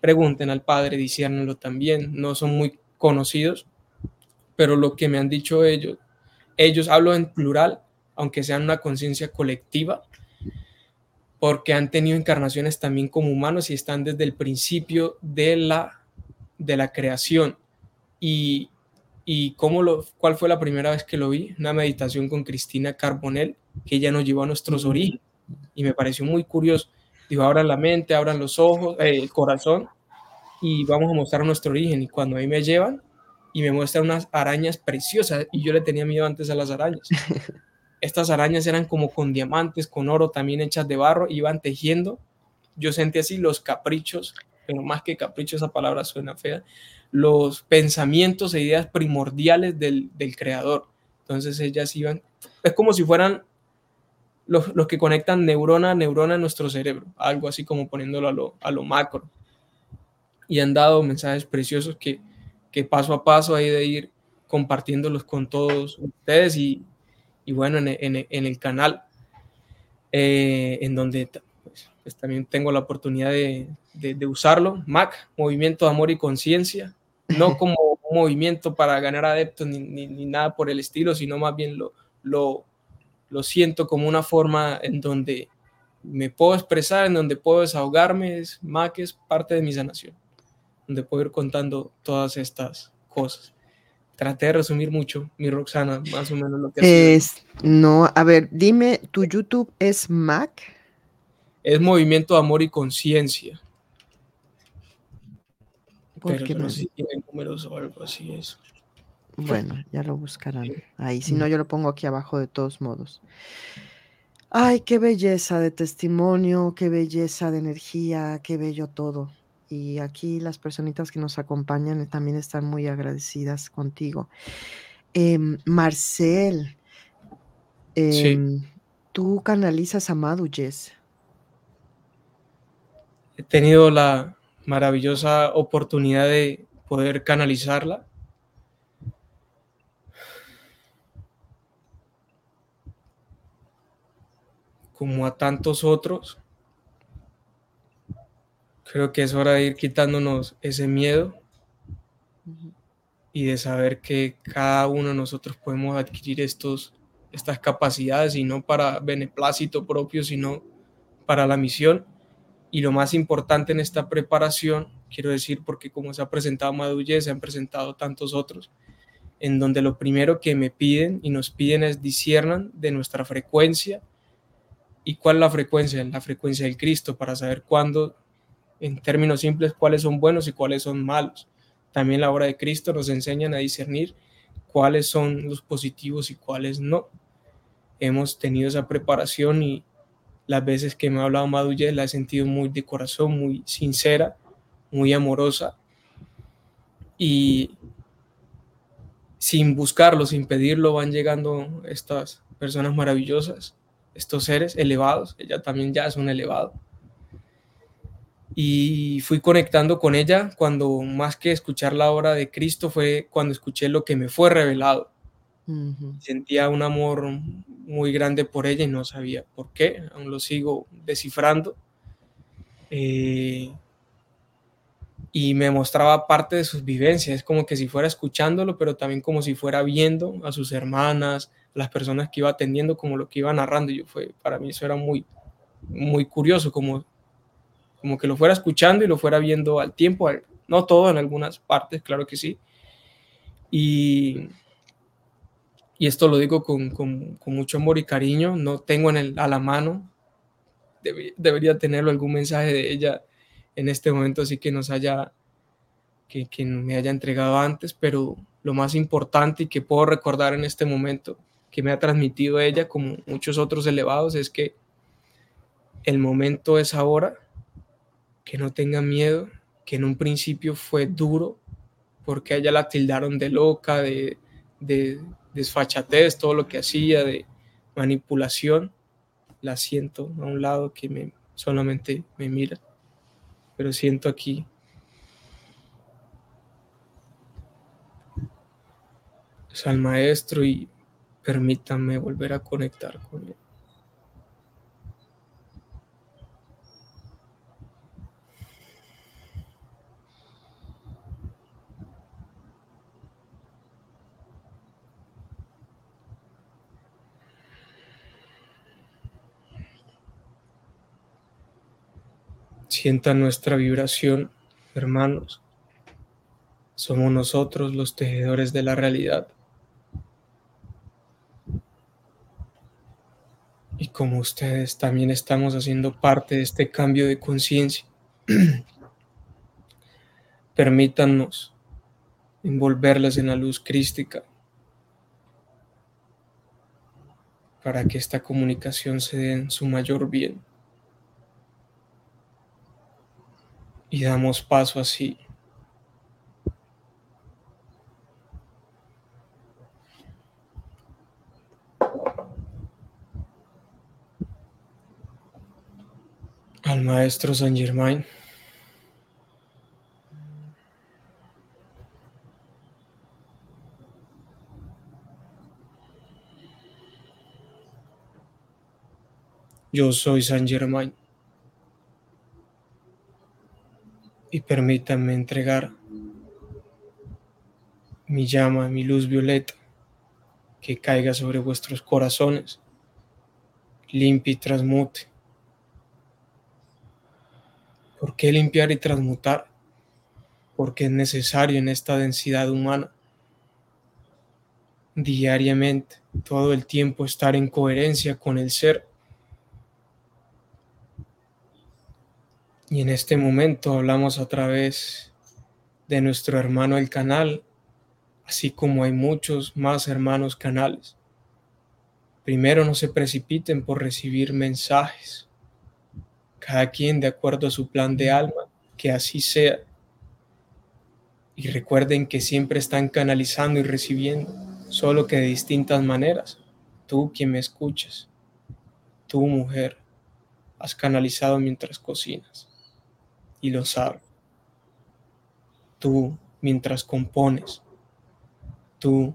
Pregunten al Padre, disciernenlo también, no son muy conocidos, pero lo que me han dicho ellos, ellos hablo en plural, aunque sean una conciencia colectiva, porque han tenido encarnaciones también como humanos y están desde el principio de la, de la creación. Y, y cómo lo, cuál fue la primera vez que lo vi, una meditación con Cristina Carbonell, que ella nos llevó a nuestros orígenes y me pareció muy curioso. Dijo, abran la mente, abran los ojos, eh, el corazón y vamos a mostrar nuestro origen. Y cuando ahí me llevan y me muestran unas arañas preciosas y yo le tenía miedo antes a las arañas. Estas arañas eran como con diamantes, con oro también hechas de barro, iban tejiendo. Yo sentí así los caprichos, pero más que capricho esa palabra suena fea, los pensamientos e ideas primordiales del, creador. Entonces ellas iban, es como si fueran los, que conectan neurona a neurona en nuestro cerebro, algo así como poniéndolo a lo, a lo macro. Y han dado mensajes preciosos que, que paso a paso hay de ir compartiéndolos con todos ustedes y, y bueno, en, en, en, el canal, eh, en donde pues, pues, también tengo la oportunidad de, de, de usarlo, MAC, Movimiento de Amor y Conciencia, no como un movimiento para ganar adeptos ni, ni, nada por el estilo, sino más bien lo, lo, lo, siento como una forma en donde me puedo expresar, en donde puedo desahogarme, es que es parte de mi sanación, donde puedo ir contando todas estas cosas. Traté de resumir mucho, mi Roxana, más o menos lo que es. No, a ver, dime, ¿tu YouTube es Mac? Es Movimiento de Amor y Conciencia. Porque no sé si tienen números o algo así eso. Bueno, ya lo buscarán ahí. Si no, yo lo pongo aquí abajo de todos modos. Ay, qué belleza de testimonio, qué belleza de energía, qué bello todo. Y aquí las personitas que nos acompañan también están muy agradecidas contigo. Eh, Marcel, eh, tú canalizas a Madu, He tenido la, maravillosa oportunidad de poder canalizarla. Como a tantos otros, creo que es hora de ir quitándonos ese miedo y de saber que cada uno de nosotros podemos adquirir estos, estas capacidades y no para beneplácito propio, sino para la misión y lo más importante en esta preparación, quiero decir, porque como se ha presentado Madulle, se han presentado tantos otros, en donde lo primero que me piden y nos piden es disciernan de nuestra frecuencia. ¿Y cuál es la frecuencia? La frecuencia del Cristo, para saber cuándo, en términos simples, cuáles son buenos y cuáles son malos. También la obra de Cristo nos enseñan a discernir cuáles son los positivos y cuáles no. Hemos tenido esa preparación y las veces que me ha hablado Madulle la he sentido muy de corazón, muy sincera, muy amorosa. Y sin buscarlo, sin pedirlo, van llegando estas personas maravillosas, estos seres elevados. Ella también ya es un elevado. Y fui conectando con ella cuando más que escuchar la obra de Cristo fue cuando escuché lo que me fue revelado. Sentía un amor muy grande por ella y no sabía por qué, aún lo sigo descifrando. Eh, y me mostraba parte de sus vivencias, como que si fuera escuchándolo, pero también como si fuera viendo a sus hermanas, las personas que iba atendiendo, como lo que iba narrando. Yo fue, para mí eso era muy, muy curioso, como, como que lo fuera escuchando y lo fuera viendo al tiempo, no todo, en algunas partes, claro que sí. Y, y esto lo digo con, con, mucho amor y cariño, no tengo en a la mano, debería tenerlo algún mensaje de ella en este momento, así que nos haya, que, que me haya entregado antes, pero lo más importante y que puedo recordar en este momento que me ha transmitido ella, como muchos otros elevados, es que el momento es ahora, que no tenga miedo, que en un principio fue duro, porque a ella la tildaron de loca, de, de desfachatez, todo lo que hacía, de manipulación, la siento a un lado que me, solamente me mira, pero siento aquí al maestro y permítanme volver a conectar con él. Sienta nuestra vibración, hermanos. Somos nosotros los tejedores de la realidad. Y como ustedes también estamos haciendo parte de este cambio de conciencia, permítanos envolverlas en la luz crística para que esta comunicación se dé en su mayor bien. Y damos paso así. Al maestro Saint Germain. Yo soy Saint Germain. Y permítanme entregar mi llama, mi luz violeta, que caiga sobre vuestros corazones, limpie y transmute. ¿Por qué limpiar y transmutar? Porque es necesario en esta densidad humana diariamente, todo el tiempo estar en coherencia con el ser Y en este momento hablamos a través de nuestro hermano el canal, así como hay muchos más hermanos canales. Primero no se precipiten por recibir mensajes, cada quien de acuerdo a su plan de alma, que así sea. Y recuerden que siempre están canalizando y recibiendo, solo que de distintas maneras. Tú quien me escuchas, tú mujer, has canalizado mientras cocinas y lo sabe. Tú mientras compones, tú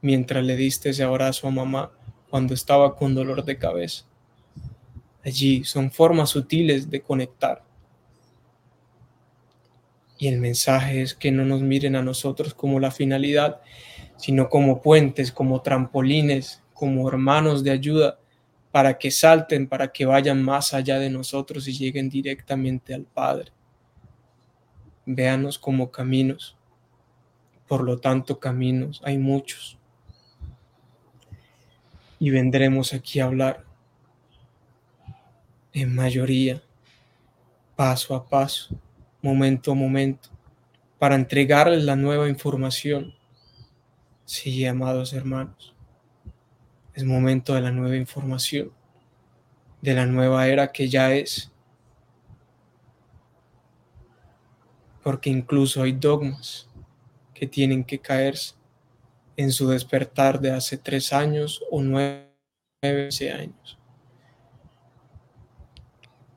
mientras le diste ese abrazo a mamá cuando estaba con dolor de cabeza. Allí son formas sutiles de conectar. Y el mensaje es que no nos miren a nosotros como la finalidad, sino como puentes, como trampolines, como hermanos de ayuda para que salten, para que vayan más allá de nosotros y lleguen directamente al Padre. Véanos como caminos. Por lo tanto, caminos hay muchos. Y vendremos aquí a hablar en mayoría, paso a paso, momento a momento, para entregarles la nueva información. Sí, amados hermanos, es momento de la nueva información, de la nueva era que ya es. Porque incluso hay dogmas que tienen que caerse en su despertar de hace tres años o nueve años.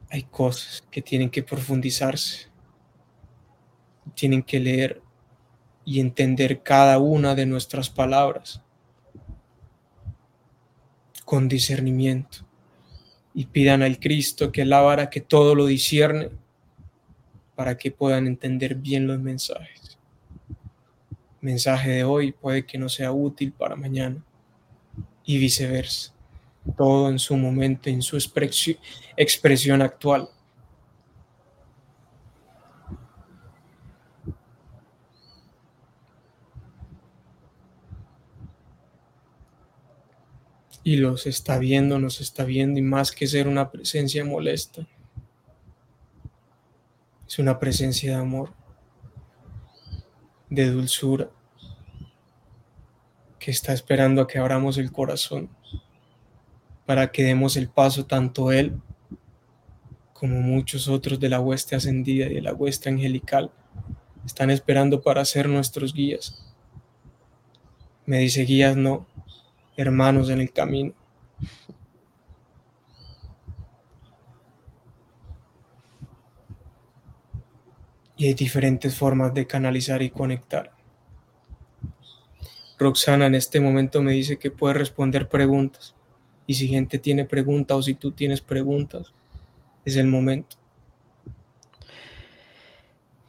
Hay cosas que tienen que profundizarse, tienen que leer y entender cada una de nuestras palabras con discernimiento y pidan al Cristo que la que todo lo discierne para que puedan entender bien los mensajes. mensaje de hoy puede que no sea útil para mañana y viceversa. Todo en su momento, en su expresión actual. y los está viendo, nos está viendo y más que ser una presencia molesta, es una presencia de amor, de dulzura, que está esperando a que abramos el corazón para que demos el paso tanto Él como muchos otros de la hueste ascendida y de la hueste angelical están esperando para ser nuestros guías. Me dice guías no, hermanos en el camino. Y hay diferentes formas de canalizar y conectar. Roxana en este momento me dice que puede responder preguntas. Y si gente tiene preguntas o si tú tienes preguntas, es el momento.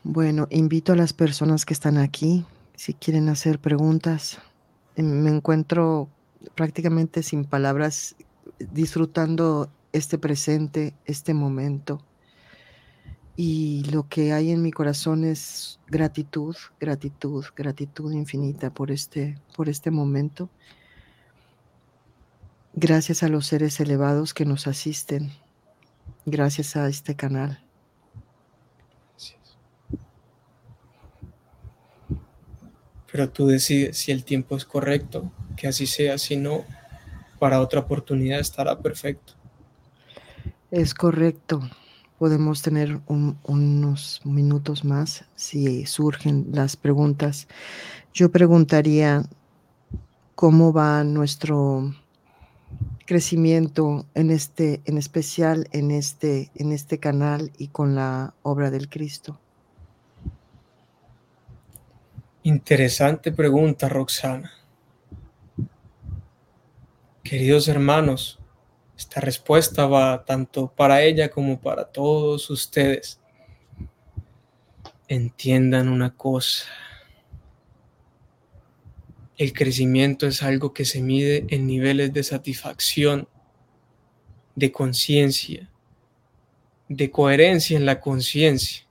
Bueno, invito a las personas que están aquí, si quieren hacer preguntas. Me encuentro prácticamente sin palabras, disfrutando este presente, este momento. Y lo que hay en mi corazón es gratitud, gratitud, gratitud infinita por este, por este momento. Gracias a los seres elevados que nos asisten. Gracias a este canal. Pero tú decides si el tiempo es correcto que así sea, si no, para otra oportunidad estará perfecto. Es correcto. Podemos tener unos minutos más si surgen las preguntas. Yo preguntaría cómo va nuestro crecimiento en este, en especial en este, en este canal y con la obra del Cristo. Interesante pregunta, Roxana. Queridos hermanos, esta respuesta va tanto para ella como para todos ustedes. Entiendan una cosa. El crecimiento es algo que se mide en niveles de satisfacción, de conciencia, de coherencia en la conciencia.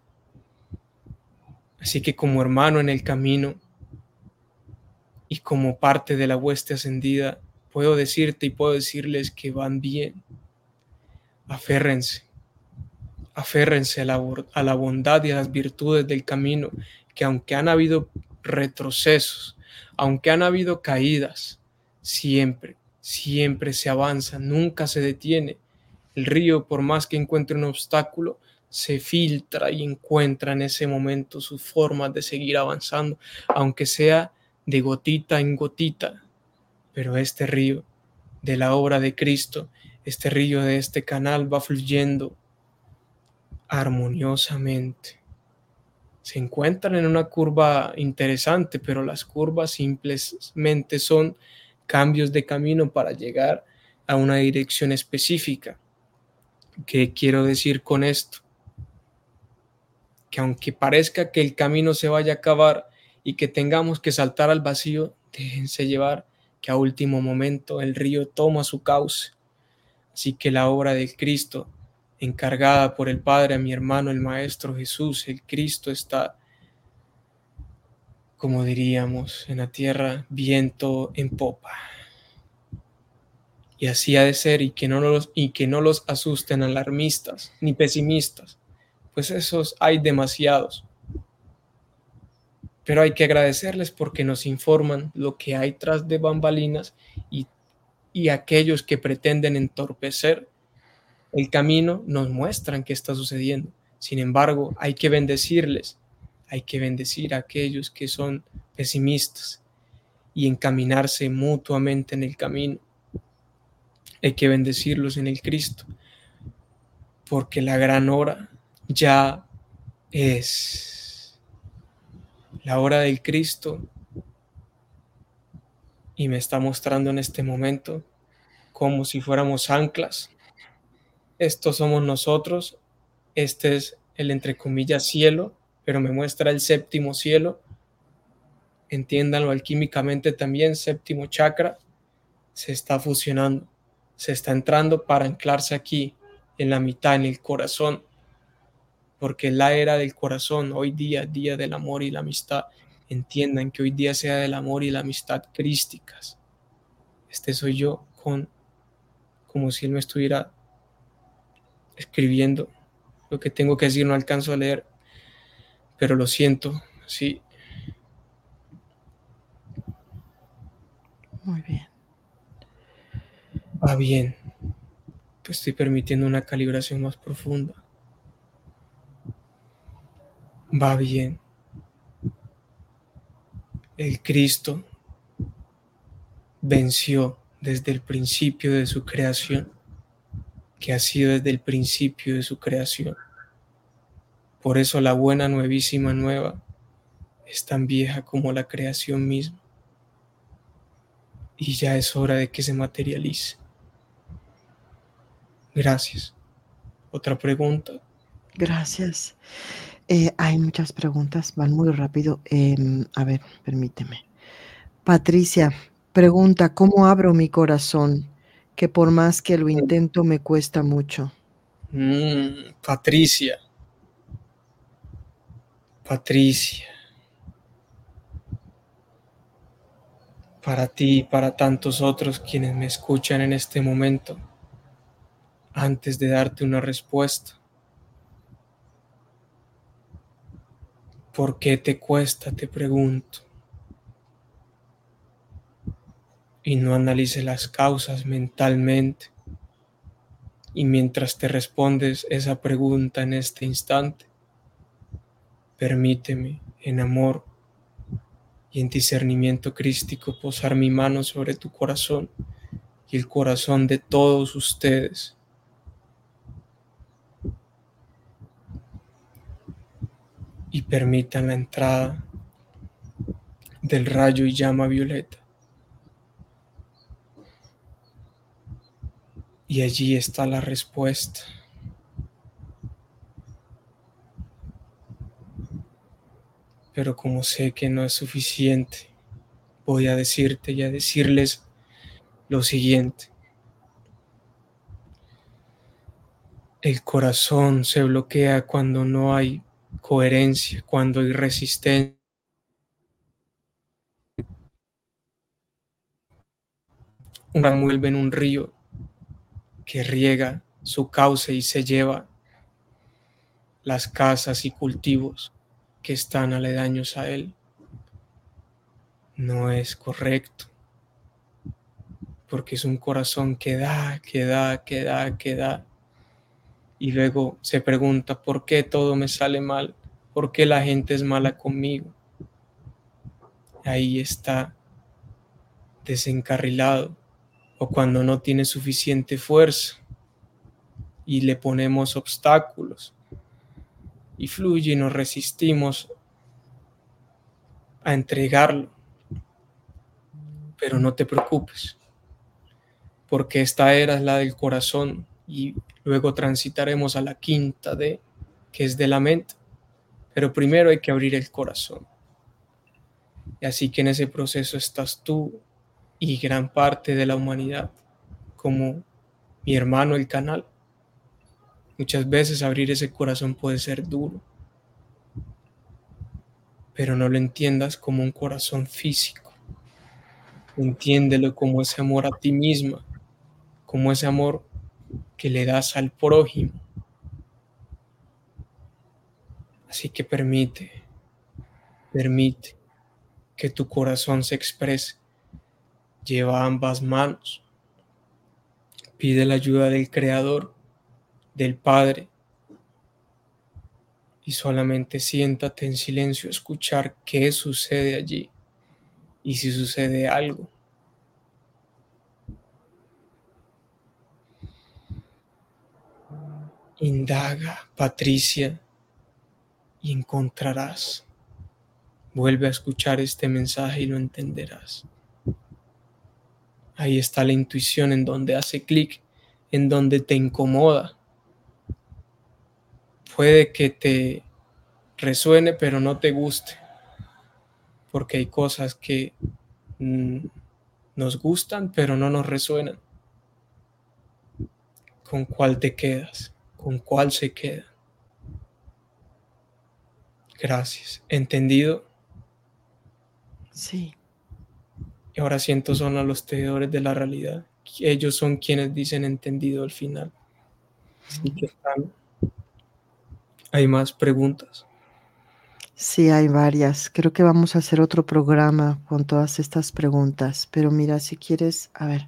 Así que como hermano en el camino y como parte de la hueste ascendida, puedo decirte y puedo decirles que van bien. Aférrense, aférrense a la, a la bondad y a las virtudes del camino, que aunque han habido retrocesos, aunque han habido caídas, siempre, siempre se avanza, nunca se detiene. El río, por más que encuentre un obstáculo, se filtra y encuentra en ese momento sus formas de seguir avanzando, aunque sea de gotita en gotita, pero este río de la obra de Cristo, este río de este canal va fluyendo armoniosamente. Se encuentran en una curva interesante, pero las curvas simplemente son cambios de camino para llegar a una dirección específica. ¿Qué quiero decir con esto? Que aunque parezca que el camino se vaya a acabar y que tengamos que saltar al vacío, déjense llevar que a último momento el río toma su cauce, Así que la obra del Cristo, encargada por el Padre a mi hermano, el Maestro Jesús, el Cristo está, como diríamos en la tierra, viento en popa. Y así ha de ser y que no los, y que no los asusten alarmistas ni pesimistas, pues esos hay demasiados. Pero hay que agradecerles porque nos informan lo que hay tras de bambalinas y y aquellos que pretenden entorpecer el camino nos muestran qué está sucediendo. Sin embargo, hay que bendecirles, hay que bendecir a aquellos que son pesimistas y encaminarse mutuamente en el camino. Hay que bendecirlos en el Cristo, porque la gran hora ya es la hora del Cristo y me está mostrando en este momento como si fuéramos anclas. Estos somos nosotros, este es el entre comillas cielo, pero me muestra el séptimo cielo. Entiéndanlo alquímicamente también, séptimo chakra se está fusionando, se está entrando para anclarse aquí, en la mitad, en el corazón, porque la era del corazón, hoy día, día del amor y la amistad, entiendan que hoy día sea del amor y la amistad crísticas. Este soy yo con como si él me estuviera escribiendo. Lo que tengo que decir no alcanzo a leer, pero lo siento, sí. Muy bien. Va bien. estoy permitiendo una calibración más profunda. Va bien el Cristo venció desde el principio de su creación, que ha sido desde el principio de su creación. Por eso la buena nuevísima nueva es tan vieja como la creación misma. Y ya es hora de que se materialice. Gracias. ¿Otra pregunta? Gracias. Eh, hay muchas preguntas, van muy rápido. Em, a ver, permíteme. Patricia pregunta, ¿cómo abro mi corazón? Que por más que lo intento me cuesta mucho. Mm, Patricia. Patricia. Para ti y para tantos otros quienes me escuchan en este momento, antes de darte una respuesta, ¿Por qué te cuesta? Te pregunto. Y no analice las causas mentalmente. Y mientras te respondes esa pregunta en este instante, permíteme en amor y en discernimiento crístico posar mi mano sobre tu corazón y el corazón de todos ustedes y permitan la entrada del rayo y llama violeta. Y allí está la respuesta. Pero como sé que no es suficiente, voy a decirte y a decirles lo siguiente. El corazón se bloquea cuando no hay coherencia, cuando hay resistencia. Envuelve en un río que riega su cauce y se lleva las casas y cultivos que están aledaños a él. No es correcto, porque es un corazón que da, que da, que da, que da, y luego se pregunta, ¿por qué todo me sale mal? ¿Por qué la gente es mala conmigo? Ahí está desencarrilado o cuando no tiene suficiente fuerza y le ponemos obstáculos y fluye y nos resistimos a entregarlo. Pero no te preocupes, porque esta era es la del corazón y luego transitaremos a la quinta D, que es de la mente. Pero primero hay que abrir el corazón. Y así que en ese proceso estás tú y gran parte de la humanidad como mi hermano el canal. Muchas veces abrir ese corazón puede ser duro, pero no lo entiendas como un corazón físico. Entiéndelo como ese amor a ti misma, como ese amor que le das al prójimo. Así que permite, permite que tu corazón se exprese. Lleva ambas manos. Pide la ayuda del Creador, del Padre. Y solamente siéntate en silencio a escuchar qué sucede allí. Y si sucede algo, Indaga, Patricia, y encontrarás. Vuelve a escuchar este mensaje y lo entenderás. Ahí está la intuición en donde hace clic, en donde te incomoda. Puede que te resuene, pero no te guste, porque hay cosas que mm, nos gustan, pero no nos resuenan. ¿Con cuál te quedas? ¿Con cuál se queda? Gracias. ¿Entendido? Sí. Y ahora siento son a los tejedores de la realidad. Ellos son quienes dicen entendido al final. Así que están. ¿Hay más preguntas? Sí, hay varias. Creo que vamos a hacer otro programa con todas estas preguntas. Pero mira, si quieres, a ver.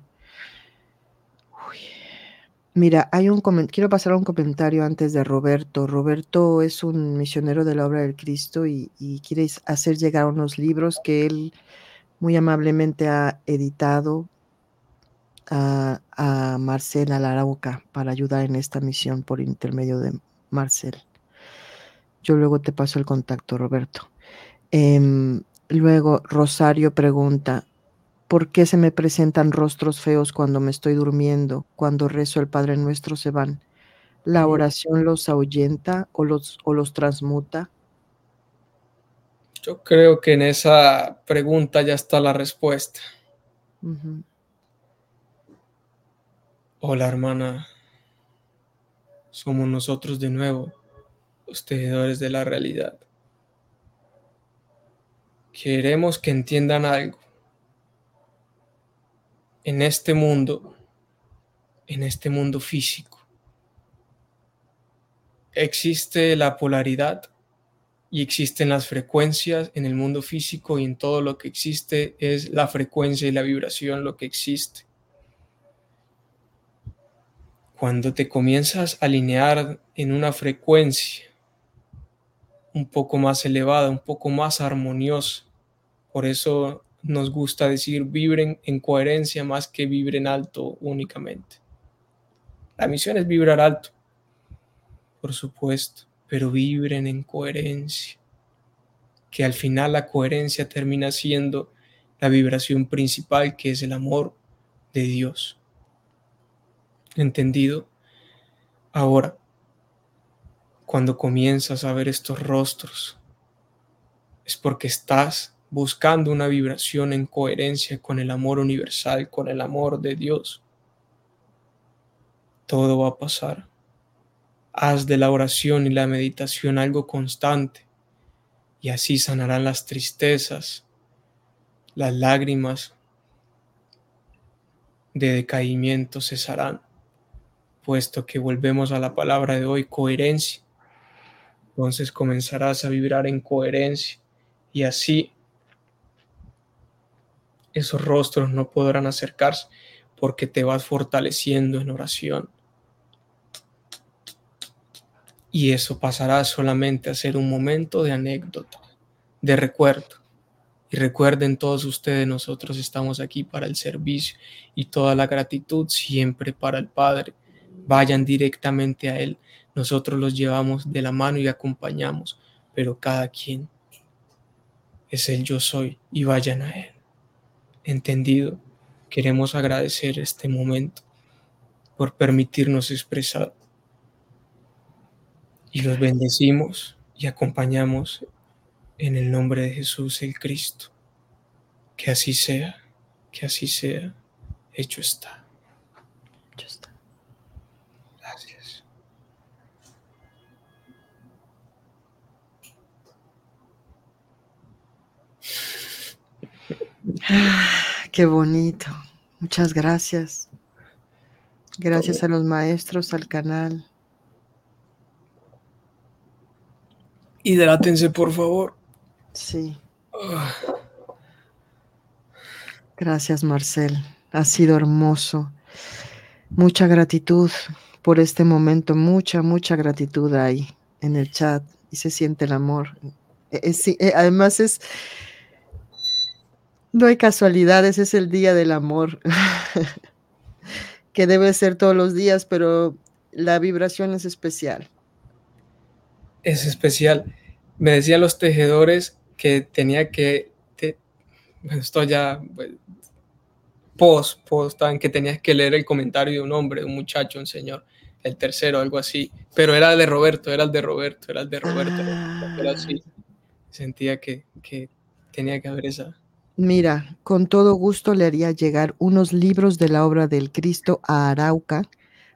Mira, hay un quiero pasar a un comentario antes de Roberto. Roberto es un misionero de la obra del Cristo y, quiere hacer llegar unos libros que él muy amablemente ha editado a, a Marcel Alarauca para ayudar en esta misión por intermedio de Marcel. Yo luego te paso el contacto, Roberto. Em, luego, Rosario pregunta, ¿Por qué se me presentan rostros feos cuando me estoy durmiendo? Cuando rezo el Padre Nuestro se van. ¿La oración los ahuyenta o los, o los transmuta? Yo creo que en esa pregunta ya está la respuesta. Hola hermana, somos nosotros de nuevo, los tejedores de la realidad. Queremos que entiendan algo en este mundo, en este mundo físico, existe la polaridad y existen las frecuencias en el mundo físico y en todo lo que existe es la frecuencia y la vibración lo que existe. Cuando te comienzas a alinear en una frecuencia un poco más elevada, un poco más armoniosa, por eso nos gusta decir vibren en coherencia más que vibren alto únicamente. La misión es vibrar alto, por supuesto, pero vibren en coherencia, que al final la coherencia termina siendo la vibración principal que es el amor de Dios. ¿Entendido? Ahora, cuando comienzas a ver estos rostros, es porque estás buscando una vibración en coherencia con el amor universal, con el amor de Dios. Todo va a pasar. Haz de la oración y la meditación algo constante y así sanarán las tristezas, las lágrimas de decaimiento cesarán, puesto que volvemos a la palabra de hoy, coherencia. Entonces comenzarás a vibrar en coherencia y así esos rostros no podrán acercarse porque te vas fortaleciendo en oración. Y eso pasará solamente a ser un momento de anécdota, de recuerdo. Y recuerden todos ustedes, nosotros estamos aquí para el servicio y toda la gratitud siempre para el Padre. Vayan directamente a Él. Nosotros los llevamos de la mano y acompañamos, pero cada quien es el yo soy y vayan a Él entendido, queremos agradecer este momento por permitirnos expresar. Y los bendecimos y acompañamos en el nombre de Jesús el Cristo. Que así sea, que así sea, hecho está. Qué bonito. Muchas gracias. Gracias a los maestros, al canal. Hidrátense, por favor. Sí. Gracias, Marcel. Ha sido hermoso. Mucha gratitud por este momento. Mucha, mucha gratitud ahí en el chat y se siente el amor. Es- eh, además es, no hay casualidades, es el día del amor, que debe ser todos los días, pero la vibración es especial. Es especial. Me decían los tejedores que tenía que, te- esto ya, pues, post, post, que tenías que leer el comentario de un hombre, de un muchacho, un señor, el tercero, algo así, pero era el de Roberto, era el de Roberto, era el de Roberto, era así. Sentía que, que tenía que haber esa, Mira, con todo gusto le haría llegar unos libros de la obra del Cristo a Arauca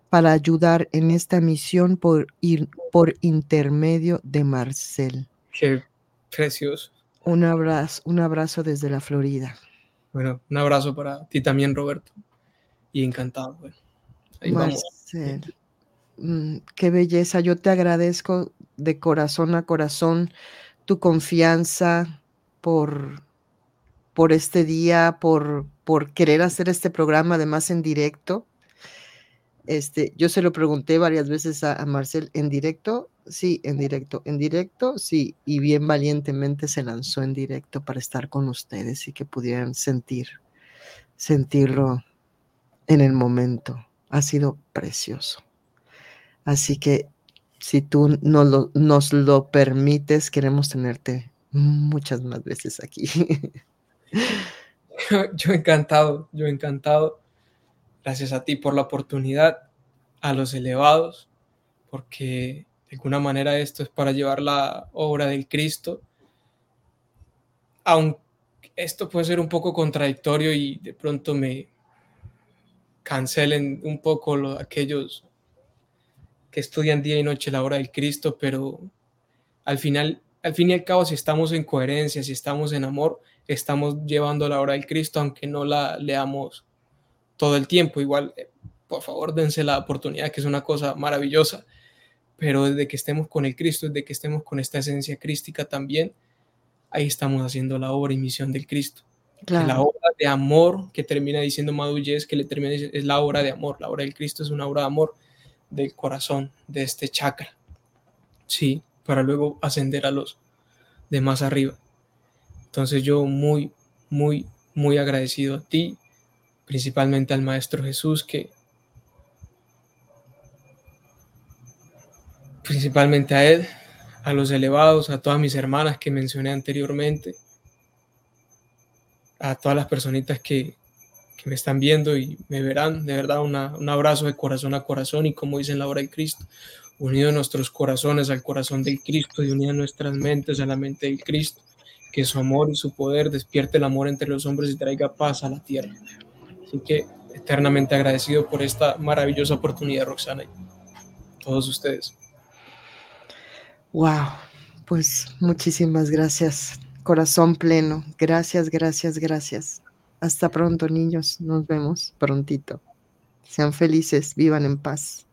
para ayudar en esta misión por, ir, por intermedio de Marcel. Qué precioso. Un abrazo, un abrazo desde la Florida. Bueno, un abrazo para ti también, Roberto. Y encantado. Bueno, ahí. Marcel, mm, qué belleza. Yo te agradezco de corazón a corazón tu confianza por, por este día, por, querer hacer este programa además en directo. Este, yo se lo pregunté varias veces a, a Marcel, ¿en directo? Sí, en directo. ¿En directo? Sí. Y bien valientemente se lanzó en directo para estar con ustedes y que pudieran sentir, sentirlo en el momento. Ha sido precioso. Así que si tú nos lo, nos lo permites, queremos tenerte muchas más veces aquí. Yo encantado, yo encantado. Gracias a ti por la oportunidad, a los elevados, porque de alguna manera esto es para llevar la obra del Cristo. Aunque esto puede ser un poco contradictorio y de pronto me cancelen un poco lo- aquellos que estudian día y noche la obra del Cristo, pero al final, al fin y al cabo, si estamos en coherencia, si estamos en amor, estamos llevando la obra del Cristo, aunque no la leamos todo el tiempo. Igual, eh, por favor, dense la oportunidad, que es una cosa maravillosa, pero desde que estemos con el Cristo, desde que estemos con esta esencia crística también, ahí estamos haciendo la obra y misión del Cristo. La obra de amor que termina diciendo Maduyes, que le termina diciendo, es la obra de amor. La obra del Cristo es una obra de amor del corazón, de este chakra. Sí, para luego ascender a los de más arriba. Entonces yo muy, muy, muy agradecido a ti, principalmente al Maestro Jesús, que principalmente a Él, a los elevados, a todas mis hermanas que mencioné anteriormente, a todas las personitas que, que me están viendo y me verán, de verdad un abrazo de corazón a corazón y como dice en la obra del Cristo, unido nuestros corazones al corazón del Cristo y unidas nuestras mentes a la mente del Cristo, que su amor y su poder despierte el amor entre los hombres y traiga paz a la tierra. Así que eternamente agradecido por esta maravillosa oportunidad, Roxana, y todos ustedes. Wow, pues muchísimas gracias. Corazón pleno. Gracias, gracias, gracias. Hasta pronto, niños. Nos vemos prontito. Sean felices, vivan en paz.